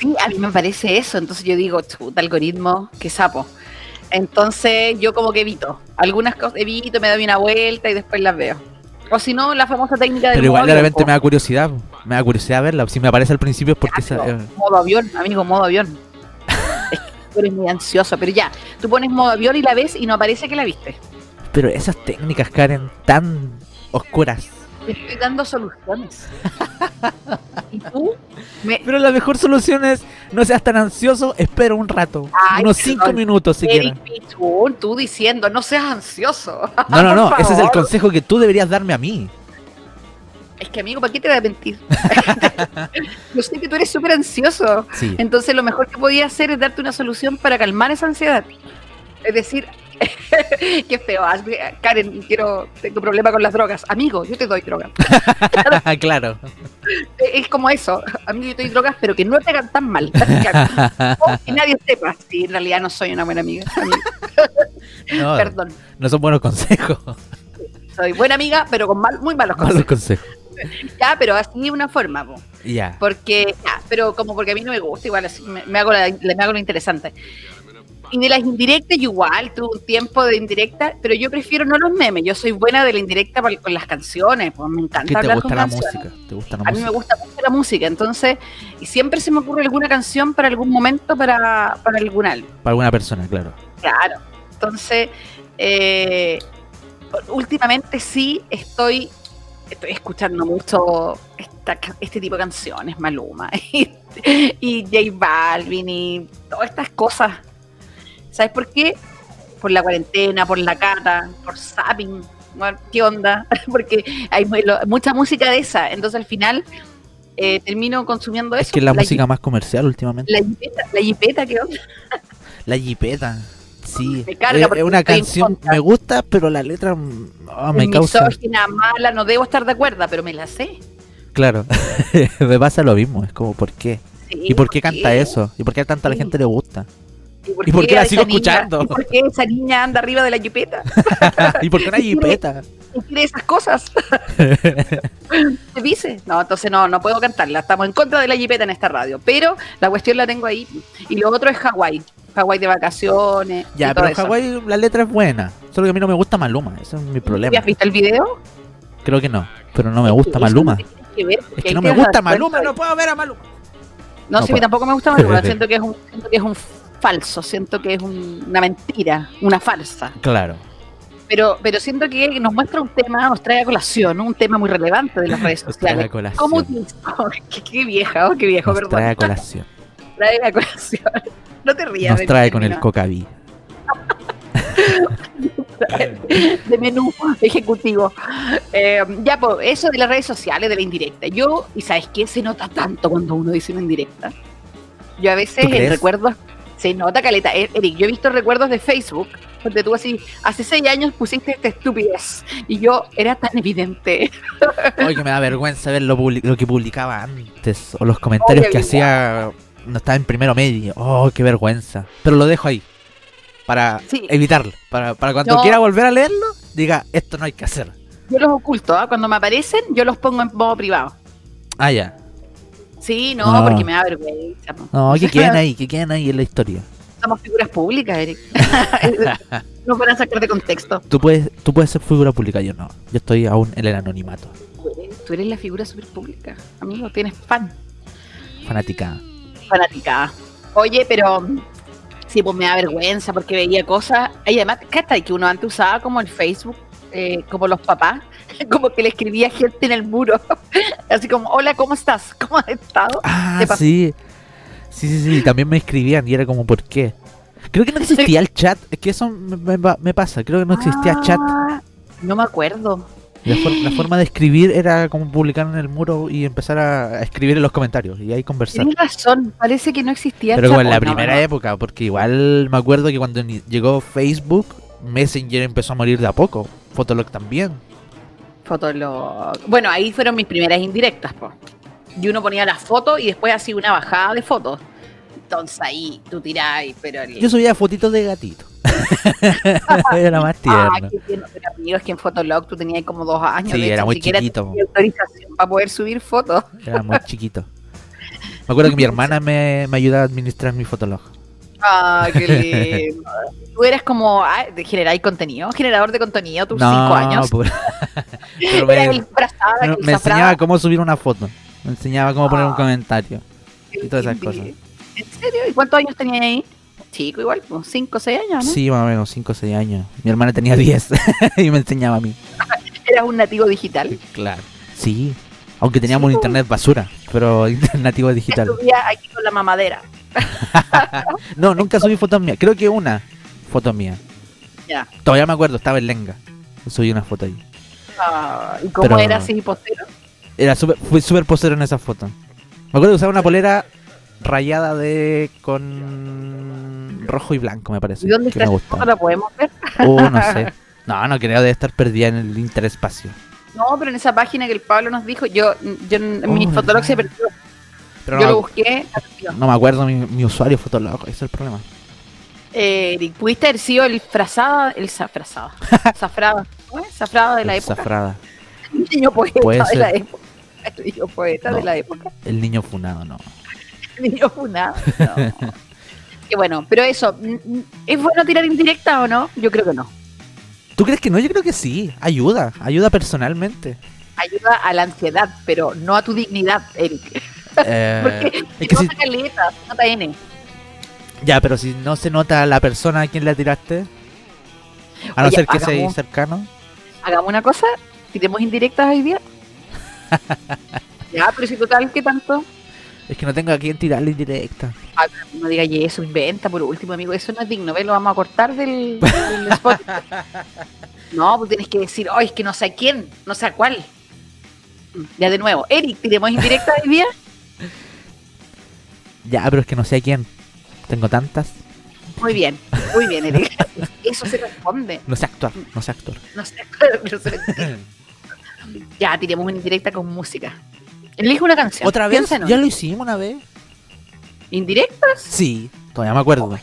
Sí, a mí me parece eso. Entonces yo digo, chuta, algoritmo, qué sapo. Entonces yo como que evito. Algunas cosas evito, me doy una vuelta y después las veo. O si no, la famosa técnica del Pero igual de repente me da curiosidad. Me da curiosidad verla. Si me aparece al principio es porque... esa- Claro, eh, Modo avión, amigo, modo avión. es que tú eres muy ansioso, pero ya, tú pones modo avión y la ves y no aparece que la viste. Pero esas técnicas, Karen, tan oscuras. Estoy dando soluciones. y tú me, Pero la mejor solución es no seas tan ansioso, espera un rato. Ay, unos. 5 minutos siquiera. Pichun, tú diciendo, no seas ansioso. No, no, no, ese es el consejo que tú deberías darme a mí. Es que, amigo, ¿para qué te voy a mentir? Yo sé que tú eres súper ansioso. Sí. Entonces, lo mejor que podía hacer es darte una solución para calmar esa ansiedad. Es decir, qué feo. ah, Karen, quiero, tengo problema con las drogas. Amigo, yo te doy drogas. claro. Es como eso. Amigo, yo te doy drogas, pero que no te hagan tan mal. O que nadie sepa. Sí, en realidad no soy una buena amiga. No, Perdón. no son buenos consejos. Soy buena amiga, pero con mal, muy malos Malos consejos. Ya, pero así de una forma, po. Ya. Porque, ya, pero como porque a mí no me gusta, igual así me, me hago, la- me hago lo interesante. Y de las indirectas, igual tuve un tiempo de indirecta, pero yo prefiero no los memes. Yo soy buena de la indirecta con las canciones, pues me encanta ¿Qué te hablar gusta con la canciones. música? ¿Te gusta la A mí me música? gusta mucho la música, entonces, y siempre se me ocurre alguna canción para algún momento, para, para algún álbum. Para alguna persona, claro. Claro. Entonces, eh, últimamente sí estoy, estoy escuchando mucho esta este tipo de canciones, Maluma y, y J Balvin y todas estas cosas. ¿Sabes por qué? Por la cuarentena, por la cata, por zapping. ¿Qué onda? Porque hay mucha música de esa. Entonces al final eh, termino consumiendo eso. Es que es la, La música más comercial últimamente. La jipeta, la jipeta, ¿qué onda? La jipeta. Sí. Me carga es, porque es una canción, me gusta, pero la letra ah, me causa. misógina, mala, no debo estar de acuerdo, pero me la sé. Claro. me pasa lo mismo. Es como, ¿por qué? Sí, ¿Y por qué canta eso? ¿Y por qué a tanta la gente le gusta? ¿Y ¿Y por qué la sigo niña- escuchando? ¿Y por qué esa niña anda arriba de la jipeta? ¿Y por qué una jipeta? ¿Y quiere esas cosas? ¿Te dice? No, entonces no, no puedo cantarla. Estamos en contra de la jipeta en esta radio. Pero la cuestión la tengo ahí. Y lo otro es Hawái. Hawái de vacaciones. Ya, y todo pero. Hawái la letra es buena. Solo que a mí no me gusta Maluma. Ese es mi problema. ¿Ya has visto el video? Creo que no. Pero no me gusta Maluma. que ver, Es que no me gusta Maluma. No puedo ver a Maluma. No, No sí, puedo. tampoco me gusta Maluma. siento que es un, siento que es un falso. Siento que es un- una mentira, una farsa. Claro. Pero, pero siento que nos muestra un tema, nos trae a colación, un tema muy relevante de las redes Nos trae a sociales. ¿Cómo qué, qué vieja, oh, qué viejo, Nos perdón. trae a colación. Trae a colación. No te rías. Nos trae con el cocaví. de menú ejecutivo. Eh, ya, pues, eso de las redes sociales, de la indirecta. Yo, y sabes qué, se nota tanto cuando uno dice una indirecta. Yo a veces ¿Tú en recuerdos, se nota caleta. Eh, Eric, yo he visto recuerdos de Facebook, donde tú así, hace seis años pusiste esta estupidez, y yo era tan evidente. Oye, que me da vergüenza ver lo, que publicaba antes. O los comentarios Oye, que hacía. No estaba en primero medio. Oh, qué vergüenza. Pero lo dejo ahí. Para Sí. evitarlo. Para, para cuando No. quiera volver a leerlo, diga, esto no hay que hacer. Yo los oculto, ¿ah? cuando me aparecen, yo los pongo en modo privado. Ah, ya. Sí, no, No. porque me da vergüenza. No, que queden ahí, que queden ahí en la historia. Somos figuras públicas, Eric. no van a sacar de contexto. Tú puedes, tú puedes ser figura pública, yo no. Yo estoy aún en el anonimato. Tú eres, tú eres la figura super pública. Amigo, tienes fan. Fanática. Fanática. Oye, pero sí, pues me da vergüenza porque veía cosas. Y además, ¿qué está? Que uno antes usaba como el Facebook, eh, como los papás, como que le escribía gente en el muro. Así como, hola, ¿cómo estás? ¿Cómo has estado? Ah, sí. Sí, sí, sí. También me escribían y era como, ¿por qué? Creo que no existía el chat. Es que eso me, me- me pasa. Creo que no existía chat. Ah, No me acuerdo. La, for- la forma de escribir era como publicar en el muro y empezar a, escribir en los comentarios y ahí conversar. Tienes razón, parece que no existía. Pero como en la primera no. época, porque igual me acuerdo que cuando llegó Facebook, Messenger empezó a morir de a poco. Fotolog también. Fotolog. Bueno, ahí fueron mis primeras indirectas, po. Y uno ponía las fotos y después hacía una bajada de fotos. Entonces ahí tú tirás, pero el... Yo subía fotitos de gatito. era más Ah, tierno. qué tierno, pero amigo, es que en Fotolog tú tenías como dos años. Sí, de hecho, era muy siquiera chiquito. autorización para poder subir fotos. Era muy chiquito. Me acuerdo que mi hermana me, me ayudaba a administrar mi Fotolog. Ah, qué lindo. Tú eres como ah, de generar contenido, generador de contenido, tus cinco años. por- pero Era me, enseñaba cómo subir una foto. Me enseñaba cómo poner un Ah. comentario. y todas esas cosas. ¿En serio? ¿Y cuántos años tenías ahí? Chico, igual, como 5 o 6 años, ¿no? Sí, más o menos 5 o 6 años. Mi hermana tenía 10 y me enseñaba a mí. Eras un nativo digital. Claro. Sí. Aunque teníamos Sí, un internet basura, pero nativo digital. Subía aquí con la mamadera. No, nunca subí fotos mías. Creo que una foto mía. Ya. Todavía me acuerdo, estaba en Lenga. Subí una foto ahí. Ah, ¿Y cómo Pero- era así postero? Era super, fui súper posero en esa foto. Me acuerdo que usaba una polera rayada de con rojo y blanco, me parece. ¿Y dónde está foto? ¿La podemos ver? Oh, no sé. No, no creo, debe estar perdida en el interespacio. No, pero en esa página que el Pablo nos dijo, yo, yo Oh, mi fotolog se perdió. Pero yo no, lo busqué. no me acuerdo mi, mi usuario Fotolog, ese es el problema. Eh, Eric, ¿pudiste haber sido el frazada, el zafrazada? Zafrada. ¿Cómo es? Zafrada de la El época. Zafrada. El niño poeta Puede de ser. la época. El niño poeta de No. la época. El niño funado, no. El niño funado. No. Qué bueno, pero eso, mm, mm, ¿es bueno tirar indirecta o no? Yo creo que no. ¿Tú crees que no? Yo creo que sí. Ayuda, ayuda personalmente. Ayuda a la ansiedad, pero no a tu dignidad, Eric. Eh, Porque es que no si- N. ya, pero si no se nota la persona a quien le tiraste, a no Oye, ser que sea hagamos- cercano. Hagamos una cosa, tiremos indirectas hoy día. ya, pero si total, ¿qué tanto? Es que no tengo a quien tirarle indirecta. Pero no diga y eso, inventa por último, amigo. Eso no es digno, ¿ves? Lo vamos a cortar del, del Spotify. No, pues tienes que decir, oh, es que no sé a quién, no sé a cuál. Mm, Ya de nuevo, Eric, tiremos indirecta hoy día. Ya, pero es que no sé a quién. Tengo tantas. Muy bien, muy bien, Eric. Eso se responde. No sé actuar, no sé actuar. No sé, pero se lo entiendo. Ya, tiremos una indirecta con música. Elige una canción. ¿Otra vez? ¿Ya lo hicimos una vez? ¿Indirectas? Sí, todavía me acuerdo.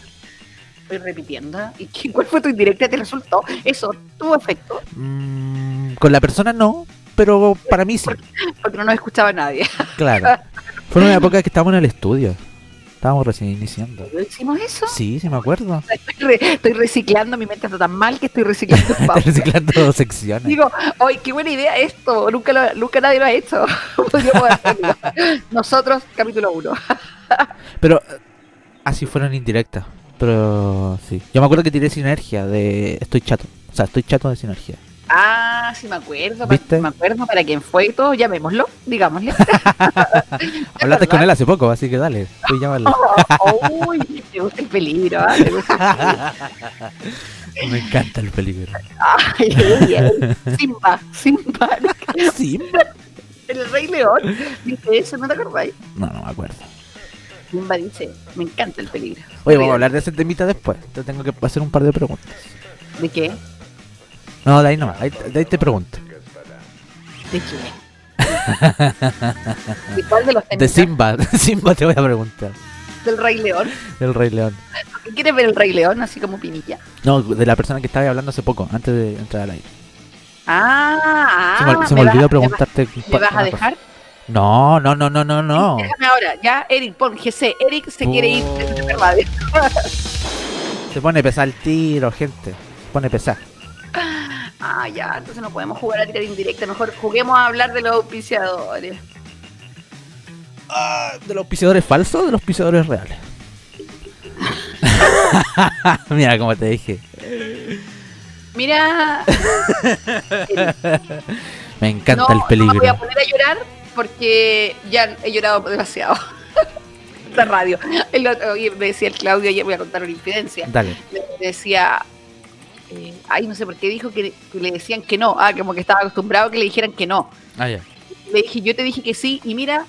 Estoy repitiendo. ¿Y qué- cuál fue tu indirecta? ¿Te resultó? Eso, tuvo efecto, Mm, con la persona no, pero para mí sí, porque no nos escuchaba nadie. claro. Fue una época que estábamos en el estudio. Estábamos recién iniciando. ¿No hicimos eso? Sí, sí me acuerdo. Estoy, re- estoy reciclando, mi mente está tan mal que estoy reciclando Estoy reciclando secciones. Digo, ¡ay, qué buena idea esto! Nunca, lo- nunca nadie lo ha hecho. Nosotros, capítulo 1. Pero así fueron indirectas. Pero sí. Yo me acuerdo que tiré sinergia de estoy chato. O sea, estoy chato de sinergia. Ah, sí me acuerdo. ¿Viste? Me acuerdo para quién fue y todo. Llamémoslo, digámosle. Hablaste con él hace poco, así que dale. Oh, uy, te gusta el peligro. Te gusta el peligro. Me encanta el peligro. Ay. Simba, Simba. Simba. El Rey León. Dice eso, ¿no te acordáis? No, no me acuerdo. Simba dice, me encanta el peligro. Oye, vamos a hablar de ese temita después. Te tengo que hacer un par de preguntas. ¿De qué? No, de ahí nomás. Ahí, de ahí te pregunto. ¿De qué? ¿De cuál de los De temitas? Simba. De Simba te voy a preguntar. Del Rey León. El Rey León. ¿Quieres ver el Rey León así como pinilla? No, de la persona que estaba hablando hace poco, antes de entrar al aire. Ah, se me, ah, se me vas- olvidó me vas- preguntarte. ¿Me vas a cosa. dejar? No, no, no, no, no, no. Déjame ahora, ya, Eric, pon GC. Eric se quiere ir de de. Se pone pesar el tiro, gente. Se pone pesar. Ah, ya, entonces no podemos jugar a tirar indirecta. Mejor juguemos a hablar de los auspiciadores. ¿De los auspiciadores falsos o de los auspiciadores reales? Mira, como te dije. Mira, Me encanta no, el peligro. no me voy a poner a llorar porque ya he llorado demasiado. La radio. El otro- me decía el Claudio ayer, voy a contar una infidencia. Dale. Me decía, eh, ay, no sé por qué dijo que, que le decían que no. Ah, como que estaba acostumbrado a que le dijeran que no. Ah, ya. Le dije, yo te dije que sí, y mira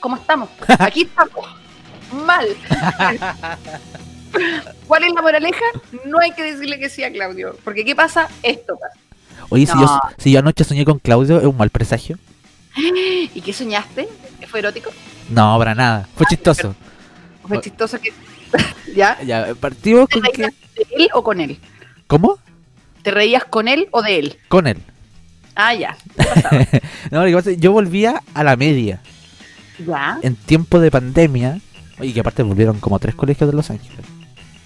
cómo estamos. Aquí estamos. Mal. ¿Cuál es la moraleja? No hay que decirle que sí a Claudio. Porque ¿qué pasa? Esto pasa. Oye, si, yo, si yo anoche soñé con Claudio, ¿es un mal presagio? ¿Y qué soñaste? ¿Fue erótico? No, para nada. Fue chistoso. ¿Fue chistoso que... ¿Ya? Ya, partimos ¿Te con que... él o con él? ¿Cómo? ¿Te reías con él o de él? Con él. Ah, ya. No, lo que pasa es que yo volvía a la media ya. en tiempo de pandemia. Oye, que aparte volvieron como tres colegios de Los Ángeles.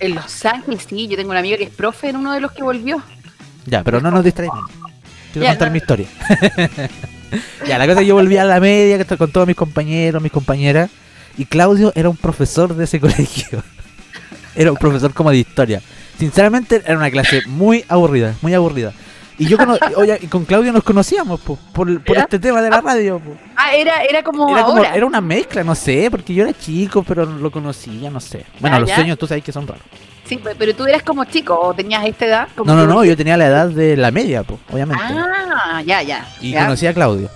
En Los Ángeles, sí. Yo tengo una amiga que es profe en uno de los que volvió. Ya, pero no nos distraemos. Quiero Ya, contar no, mi historia. ya, la cosa es que yo volví a la media que estoy con todos mis compañeros, mis compañeras. Y Claudio era un profesor de ese colegio. era un profesor como de historia. Sinceramente, era una clase muy aburrida, muy aburrida. Y yo cono- oye, con Claudio nos conocíamos po, por, este tema de la radio. po. Ah, era, era como Era, como, ahora. era una mezcla, no sé, porque yo era chico, pero lo conocía, no sé. Bueno, Ah, los sueños tú sabes que son raros. Sí, pe- pero tú eras como chico o tenías esta edad. Como No, no, no, yo tenía la edad de la media, po, obviamente. Ah, ya, ya. Y ya. conocí a Claudio.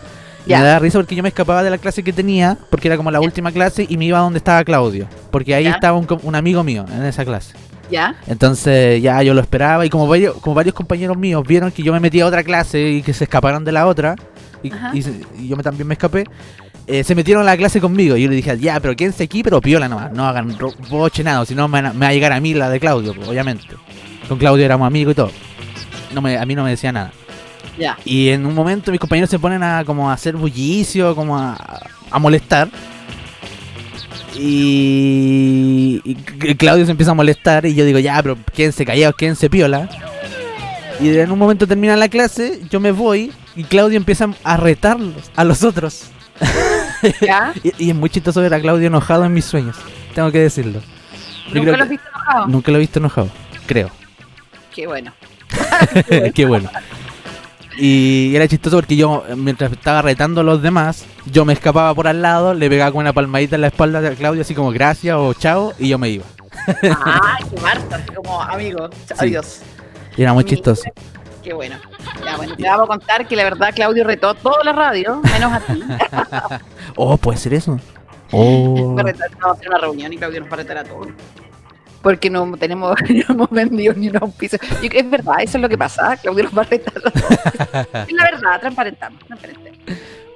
Y Ya. me daba risa porque yo me escapaba de la clase que tenía, porque era como la Ya. última clase, y me iba a donde estaba Claudio. Porque ahí estaba un, un amigo mío en esa clase. Ya. Entonces ya yo lo esperaba y como varios, como varios compañeros míos vieron que yo me metí a otra clase y que se escaparon de la otra, y, yo me, también me escapé, eh, se metieron a la clase conmigo. Y yo le dije, ya, pero quédense aquí, pero piola nomás, no hagan boche nada, si no me, me va a llegar a mí la de Claudio, pues, obviamente. Con Claudio éramos amigos y todo. No me, a mí no me decía nada. Ya. Y en un momento mis compañeros se ponen a como a hacer bullicio, como a, a molestar. Y, Claudio se empieza a molestar y yo digo, ya, pero quédense callados, quédense piola. Y en un momento termina la clase, yo me voy y Claudio empieza a retarlos a los otros. Ya. Y, y es muy chistoso ver a Claudio enojado en mis sueños, tengo que decirlo. Yo ¿Nunca lo que- visto enojado? Nunca lo he visto enojado, creo. Qué bueno. Qué bueno. Y era chistoso porque yo, mientras estaba retando a los demás, yo me escapaba por al lado, le pegaba con una palmadita en la espalda a Claudio, así como gracias o chao, y yo me iba. Ah, qué Marta, como amigo. Adiós. Y era muy chistoso. Qué bueno. Ya, bueno, te vamos a contar que la verdad Claudio retó toda la radio, menos a ti. Oh, puede ser eso. Oh. Va a hacer una reunión y Claudio nos va a retar a todos. Porque no tenemos, no hemos vendido ni un. Yo que es verdad, eso es lo que pasa. Claudio nos va a retar. Es la verdad, transparentamos, transparentemos.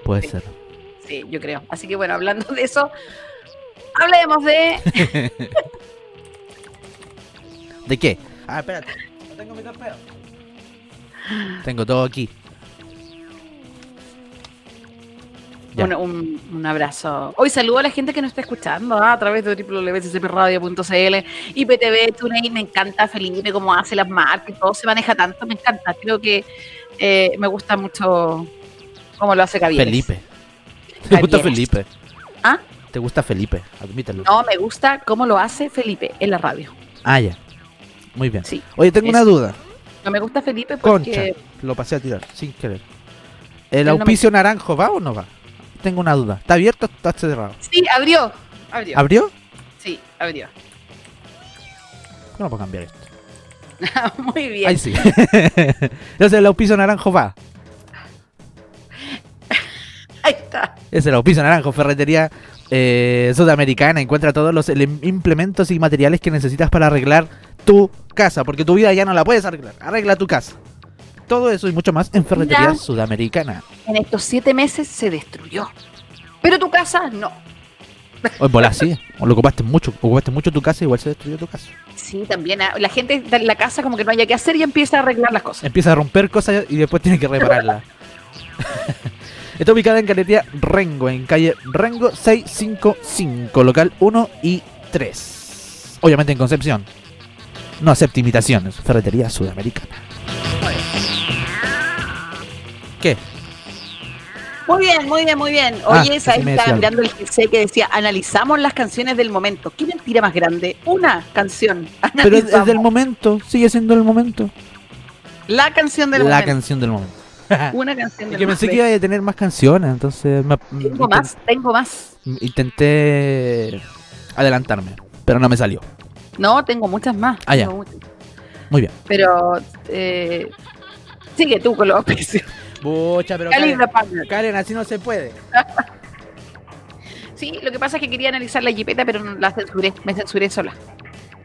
Puede Sí. ser. Sí, yo creo. Así que bueno, hablando de eso, hablemos de. ¿De qué? Ah, espérate. No tengo mi trofeo. Tengo todo aquí. Un, un- un abrazo. Hoy saludo a la gente que nos está escuchando ¿ah? a través de www.ccpradio.cl y PTV, TuneIn. Me encanta Felipe, cómo hace las marcas todo se maneja tanto. Me encanta. Creo que eh, me gusta mucho cómo lo hace Javier. Felipe. ¿Te gusta. Felipe? ¿Ah? ¿Te gusta Felipe? Admítelo. No, me gusta cómo lo hace Felipe en la radio. Ah, ya. Muy bien. Sí. Oye, tengo una duda. No me gusta Felipe Concha. porque. Lo pasé a tirar, sin querer. ¿El no me- auspicio naranjo va o no va? Tengo una duda. ¿Está abierto o está cerrado? Sí, abrió. Abrió. ¿Abrió? Sí, abrió. No puedo cambiar esto. Muy bien. Ahí sí. Entonces el auspicio naranjo va. Ahí está. Es el auspicio naranjo, ferretería eh, sudamericana. Encuentra todos los implementos y materiales que necesitas para arreglar tu casa. Porque tu vida ya no la puedes arreglar. Arregla tu casa. Todo eso y mucho más en ferretería Mira. sudamericana. En estos siete meses se destruyó. Pero tu casa no. O bola sí. O lo ocupaste mucho. Ocupaste mucho tu casa, igual se destruyó tu casa. Sí, también. ah, La gente está en la casa como que no haya que hacer y empieza a arreglar las cosas. Empieza a romper cosas y después tiene que repararlas. Está ubicada en Galería Rengo, en calle Rengo 655, local 1 y 3. Obviamente en Concepción. No acepta imitaciones. Ferretería Sudamericana. ¿Qué? Muy bien, muy bien, muy bien. Ah, Oye, me Estaba mirando el GC que decía, analizamos las canciones del momento. ¿Qué mentira más grande? Una canción. Pero es, del momento. Sigue siendo el momento. La canción del La momento. canción del momento. Una canción del que pensé que momento. iba a tener más canciones, entonces me- Tengo más, tengo más. intenté adelantarme, pero no me salió. No, tengo muchas más. Ah, ya. muchas. Muy bien. Pero eh, sigue tú con los auspicios. Pucha, pero Calibra Partner. Karen, así no se puede. Sí, lo que pasa es que quería analizar la jipeta, pero no la censuré. Me censuré sola.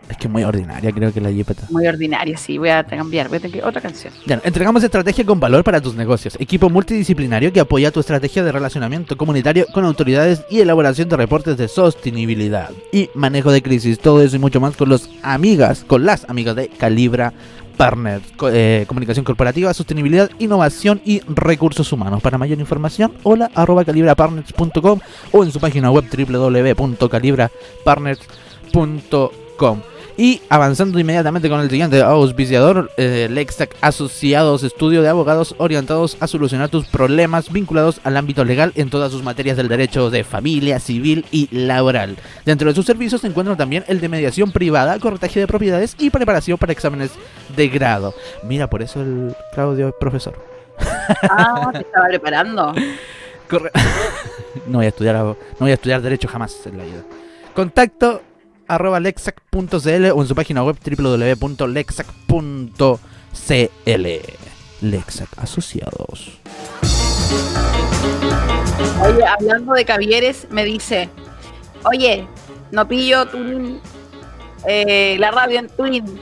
Es que es muy ordinaria, creo que la jipeta. Muy ordinaria, sí. Voy a cambiar. Voy a tener que... otra canción. Ya, entregamos estrategia con valor para tus negocios. Equipo multidisciplinario que apoya tu estrategia de relacionamiento comunitario con autoridades y elaboración de reportes de sostenibilidad y manejo de crisis. Todo eso y mucho más con los amigas, con las amigas de Calibra Partners. Co- eh, comunicación corporativa, sostenibilidad, innovación y recursos humanos. Para mayor información, hola arroba calibrapartners.com o en su página web www.calibrapartners.com. Y avanzando inmediatamente con el siguiente auspiciador, eh, Lexac Asociados, estudio de abogados orientados a solucionar tus problemas vinculados al ámbito legal en todas sus materias del derecho de familia, civil y laboral. Dentro de sus servicios se encuentran también el de mediación privada, corretaje de propiedades y preparación para exámenes de grado. Mira, por eso el Claudio es profesor. Ah, te estaba preparando. Corre- no voy a estudiar no voy a estudiar derecho jamás en la vida. Contacto arroba lexac.cl o en su página web www.lexac.cl Lexac Asociados. Oye, hablando de Cavieres, me dice, oye, no pillo eh, la radio en Tuning.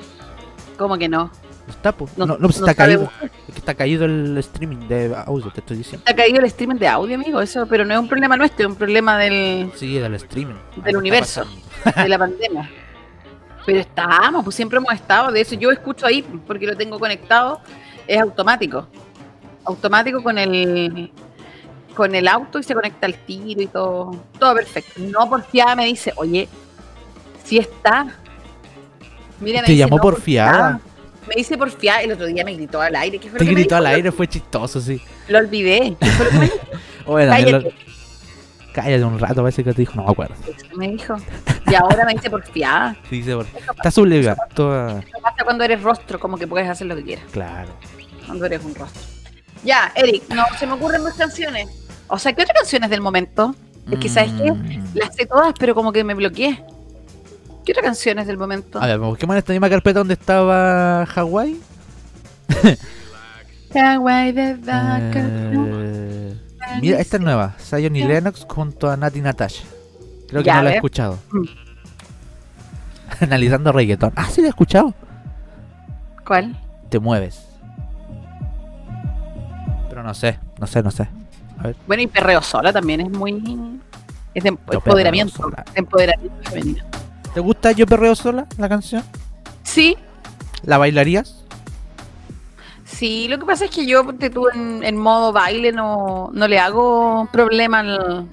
¿Cómo que no? Está, po. No- No, no, pues está caído. Es que está caído el streaming de audio, te estoy diciendo. Ha caído el streaming de audio, amigo, eso, pero no es un problema nuestro, es un problema del, Sí, del streaming. Del universo. está pasando. De la pandemia. Pero estamos, pues siempre hemos estado, de eso yo escucho ahí, porque lo tengo conectado, es automático. Automático con el con el auto y se conecta al tiro y todo, todo perfecto. No porfiada me dice, oye, si está. Mira, me Te dice, llamó "No, porfiada". Me dice porfiada, el otro día me gritó al aire. ¿Qué fue Te lo que me gritó al aire, fue chistoso, sí. Lo olvidé. ¿Qué fue lo que me dijo? Oye, también lo- Cállate. un rato, parece que te dijo, no me acuerdo. Eso me dijo. Y ahora me dice porfiada. Sí, dice, por- Está sublevada. Toda... Pasa cuando eres rostro, como que puedes hacer lo que quieras. Claro. cuando eres un rostro. Ya, Eric, no se me ocurren más canciones. O sea, ¿qué otras canciones del momento? Es que, ¿sabes qué? Mm. Las sé todas, pero como que me bloqueé. ¿Qué otras canciones del momento? A ver, busquemos en esta misma carpeta donde estaba Hawái. Hawaii de vaca. Eh, mira, esta es nueva. Zion y Lennox junto a Nati Natasha. Creo que Ya, no la he escuchado. Mm. Analizando reggaetón. Ah, sí la he escuchado. ¿Cuál? Te mueves. Pero no sé, no sé, no sé. A ver. Bueno, y Perreo Sola también es muy... Es de empoderamiento. De empoderamiento femenino. ¿Te gusta Yo Perreo Sola, la canción? Sí, ¿La bailarías? Sí. Lo que pasa es que yo ponte tú en, en modo baile no, no le hago problema al...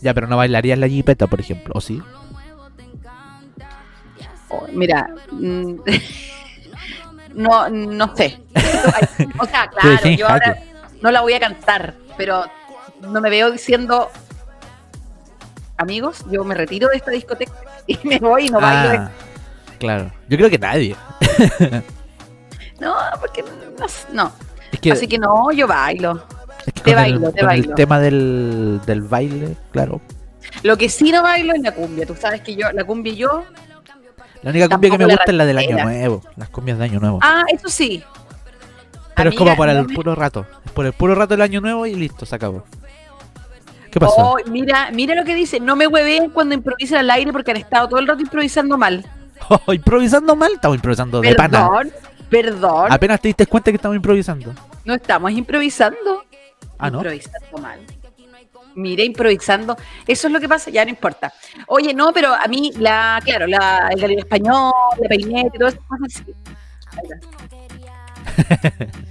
Ya, pero no bailarías la jipeta, por ejemplo, ¿o sí? Oh, mira, mm, no, no sé. O sea, claro, yo ahora no la voy a cantar, pero no me veo diciendo, amigos, yo me retiro de esta discoteca y me voy y no bailo. Ah, claro. Yo creo que nadie. No, porque no, sé, no. Es que, Así que no, yo bailo. es que te bailo, el, te con el bailo. tema del, del baile, claro. Lo que sí no bailo es la cumbia. Tú sabes que yo, la cumbia y yo. La única cumbia que me gusta es la del año nuevo. Las cumbias de año nuevo. Ah, eso sí. Pero es como para no el me- puro rato. Es por el puro rato del año nuevo y listo, se acabó. ¿Qué pasó? Oh, mira, mira lo que dice. No me hueveen cuando improvisan al aire porque han estado todo el rato improvisando mal. improvisando mal, estamos improvisando de pana. Perdón. Apenas te diste cuenta que estamos improvisando. No estamos improvisando. Ah, ¿no? Improvisando mal. Mire, improvisando. Eso es lo que pasa, ya no importa. Oye, no, pero a mí, la, claro, la, el español, la peineta y todo eso, cosas.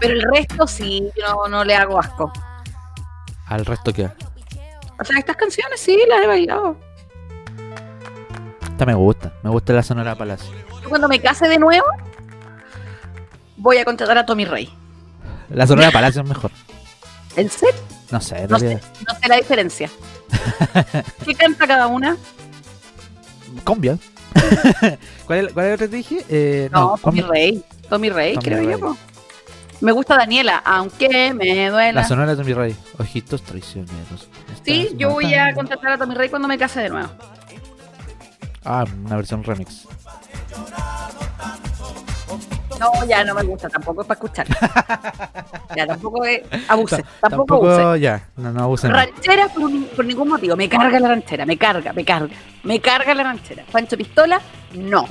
Pero el resto sí, yo no, no le hago asco. Al resto que. O sea, estas canciones sí las he bailado. Esta me gusta. Me gusta la Sonora Palacio. Yo cuando me case de nuevo, voy a contratar a Tommy Rey. La Sonora Palacio es mejor. ¿En serio? No sé, No sé, no sé la diferencia. ¿Qué canta cada una? Cumbia. ¿Cuál es, ¿Cuál es que te dije? Eh, No, no, Tommy. Rey. Tommy Rey, Tommy creo Rey. yo. po. Me gusta Daniela, aunque me duela. La Sonora de mi rey. Ojitos traicioneros. Sí, yo voy a contratar a Tommy Rey cuando me case de nuevo. Ah, una versión remix. No, ya no me gusta, tampoco es para escuchar. Ya, tampoco es. Abuse, Ta- tampoco, abuse. ya, no, no abusen. Ranchera por, ningún motivo. Me carga la ranchera, me carga, me carga. Me carga la ranchera. Pancho Pistola, no.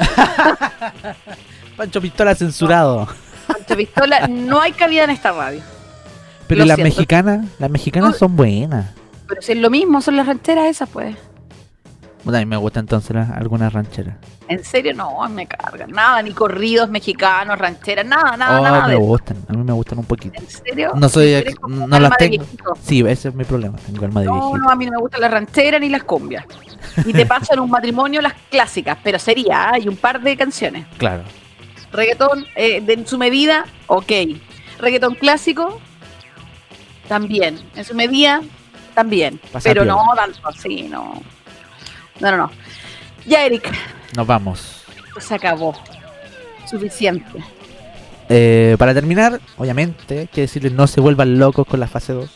Pancho Pistola censurado. Pancho Pistola, no hay cabida en esta radio. Pero las mexicanas, las mexicanas son buenas. Pero si es lo mismo, son las rancheras esas, pues. Bueno, a mí me gustan entonces las- algunas rancheras. En serio, no, me cargan. Nada, ni corridos mexicanos, rancheras, nada, nada, oh, nada. me de gustan, a mí me gustan un poquito. ¿En serio? No soy, no las tengo. Sí, ese es mi problema, tengo alma de No, viejito. no, a mí no me gustan las rancheras ni las cumbias. Y te paso en un matrimonio las clásicas, pero sería, hay un par de canciones. Claro. Reggaetón eh, de, en su medida, ok. Reggaetón clásico, también. En su medida, también. Pasa pero piola. no tanto, sí, no. No, no, no. Ya, Eric, Nos vamos. se acabó. Suficiente. Eh, para terminar, obviamente, hay que decirles no se vuelvan locos con la fase 2.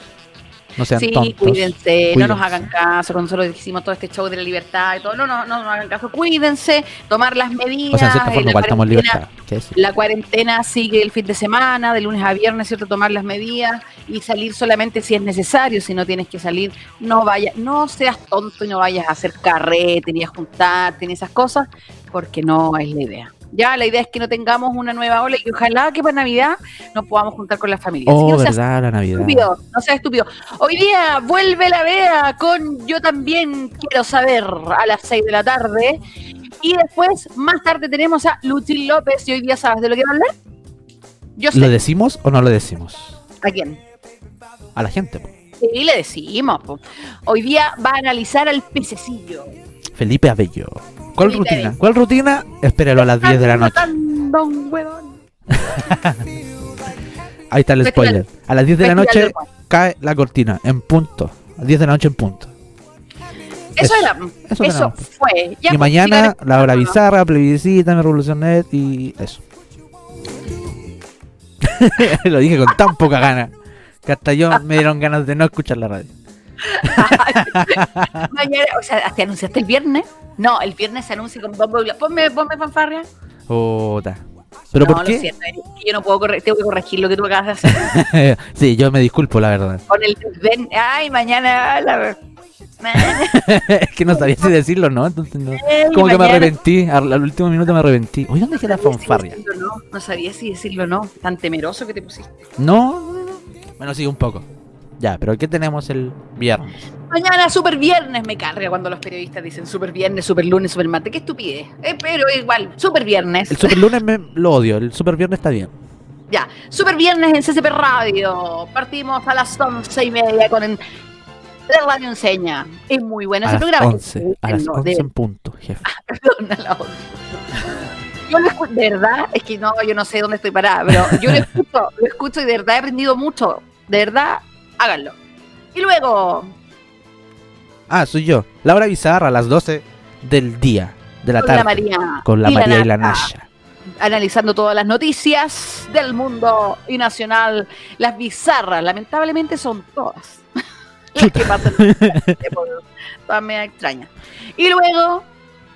No sean Sí, tontos. cuídense, no nos Cuídense. hagan caso cuando nosotros hicimos todo este show de la libertad y todo. No, no, no nos hagan caso, cuídense, tomar las medidas. O sea, en cierta eh, forma la igual estamos en. La cuarentena sigue el fin de semana, de lunes a viernes, ¿cierto? Tomar las medidas y salir solamente si es necesario. Si no tienes que salir, no vayas, no seas tonto y no vayas a hacer carrete, ni a juntarte, ni esas cosas, porque no es la idea. Ya, la idea es que no tengamos una nueva ola y ojalá que para Navidad nos podamos juntar con la familia. Así que Oh, no verdad, la Navidad. estúpido, no seas estúpido. Hoy día vuelve la vea con Yo también quiero saber a las 6 de la tarde. Y después, más tarde, tenemos a Luchín López. Y hoy día, ¿sabes de lo que va a hablar? Yo sé. ¿Lo decimos o no lo decimos? ¿A quién? A la gente. po. Sí, le decimos. po. Hoy día va a analizar al pececillo. Felipe Abello. ¿Cuál rutina? ¿Cuál rutina? Espéralo a las 10 de la noche. Ahí está el spoiler. A las 10 de la noche cae la cortina, en punto. A 10 de la noche en punto. Eso, era. Eso Eso, fue. Ya, y pues, mañana la hora bizarra, plebiscita, net y eso. Lo dije con tan poca gana que hasta yo me dieron ganas de no escuchar la radio. Mañana, o sea, ¿te anunciaste el viernes? No, el viernes se anuncia con bombo y Ponme, ponme fanfarria. Puta. ¿Pero no, por lo qué? siento, Eric, que yo no puedo corregir, tengo que corregir lo que tú acabas de hacer. sí, yo me disculpo, la verdad. Con el desdén. Ay, mañana. La... es que no sabía si decirlo, ¿no? Entonces no. Como que me arrepentí, al, al último minuto me arrepentí. Oye, ¿dónde dejé la No si fanfarria? decirlo, No, no sabía si decirlo o no. Tan temeroso que te pusiste. No. Bueno, sí, un poco. Ya, pero ¿qué tenemos el viernes? Mañana, super viernes, me carga cuando los periodistas dicen super viernes, super lunes, super martes. Qué estupidez. Eh, pero igual, super viernes. El super lunes me, lo odio, el super viernes está bien. Ya, super viernes en CCP Radio. Partimos a las once y media con el, la radio enseña. Es muy bueno A ese las programa. 11, a las No, 11 de- en punto, jefe. Perdón, a las 11. Yo lo escucho, de verdad, es que no, yo no sé dónde estoy parada, pero yo lo escucho, lo escucho y de verdad he aprendido mucho. De verdad, háganlo. Y luego, Ah, soy yo. La hora bizarra a las 12 del día, de la con la tarde. María. Con la y María y la Nasha. Analizando todas las noticias del mundo y nacional. Las bizarras, lamentablemente son todas. Las que pasan. Todas me extrañas. Y luego,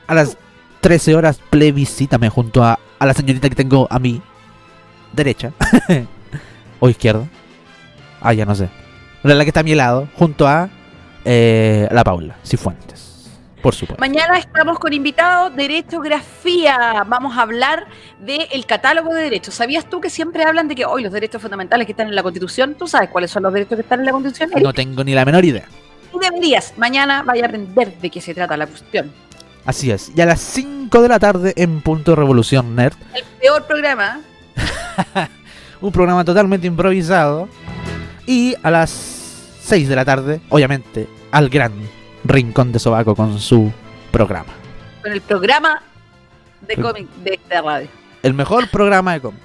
A las 13 horas plebiscítame junto a, a la señorita que tengo a mi derecha. o izquierda. Ah, ya no sé. La que está a mi lado, junto a eh, la Paula Cifuentes. Por supuesto. Mañana estamos con invitados Derechografía. Vamos a hablar del catálogo de derechos. ¿Sabías tú que siempre hablan de que hoy los derechos fundamentales que están en la Constitución, tú sabes cuáles son los derechos que están en la Constitución? No tengo ni la menor idea. Y deberías. Mañana vaya a aprender de qué se trata la cuestión. Así es. Y a las 5 de la tarde en Punto Revolución Nerd. El peor programa. Un programa totalmente improvisado. Y a las 6 de la tarde, obviamente, al gran Rincón de Sobaco con su programa. Con el programa de cómic de esta radio. El mejor programa de cómic.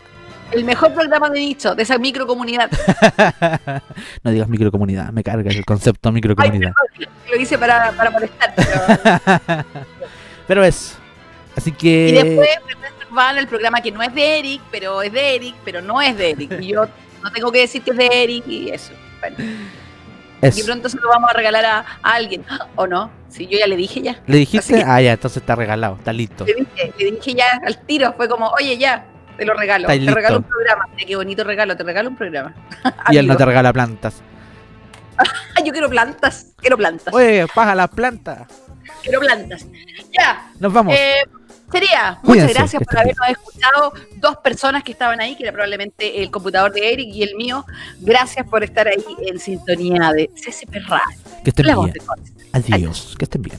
El mejor programa de nicho, de esa microcomunidad. no digas microcomunidad, me carga el concepto microcomunidad. Ay, Lo hice para, para molestar. Pero... Pero es. Así que. Y después Urbano, el programa que no es de Eric, pero es de Eric, pero no es de Eric. Y yo no tengo que decir que es de Eric y eso. Bueno, eso. Y pronto se lo vamos a regalar a, alguien, ¿o no? Si yo ya le dije ya. ¿Le dijiste? Que, ah, ya, entonces está regalado, está listo. Le dije, le dije ya al tiro, fue como, oye, ya, te lo regalo. Te regalo un programa. Qué bonito regalo, te regalo un programa. y él no te regala plantas. yo quiero plantas, quiero plantas. Oye, paja las plantas. Quiero plantas. Ya. Nos vamos. Eh, Sería, muchas gracias por habernos escuchado. Dos personas que estaban ahí, que era probablemente el computador de Eric y el mío. Gracias por estar ahí en sintonía de CCP Radio. Que estén bien. Adiós. Adiós. Que estén bien.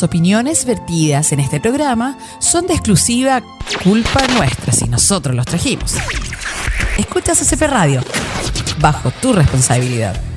Las opiniones vertidas en este programa son de exclusiva culpa nuestra si nosotros los trajimos. Escuchas CP Radio, bajo tu responsabilidad.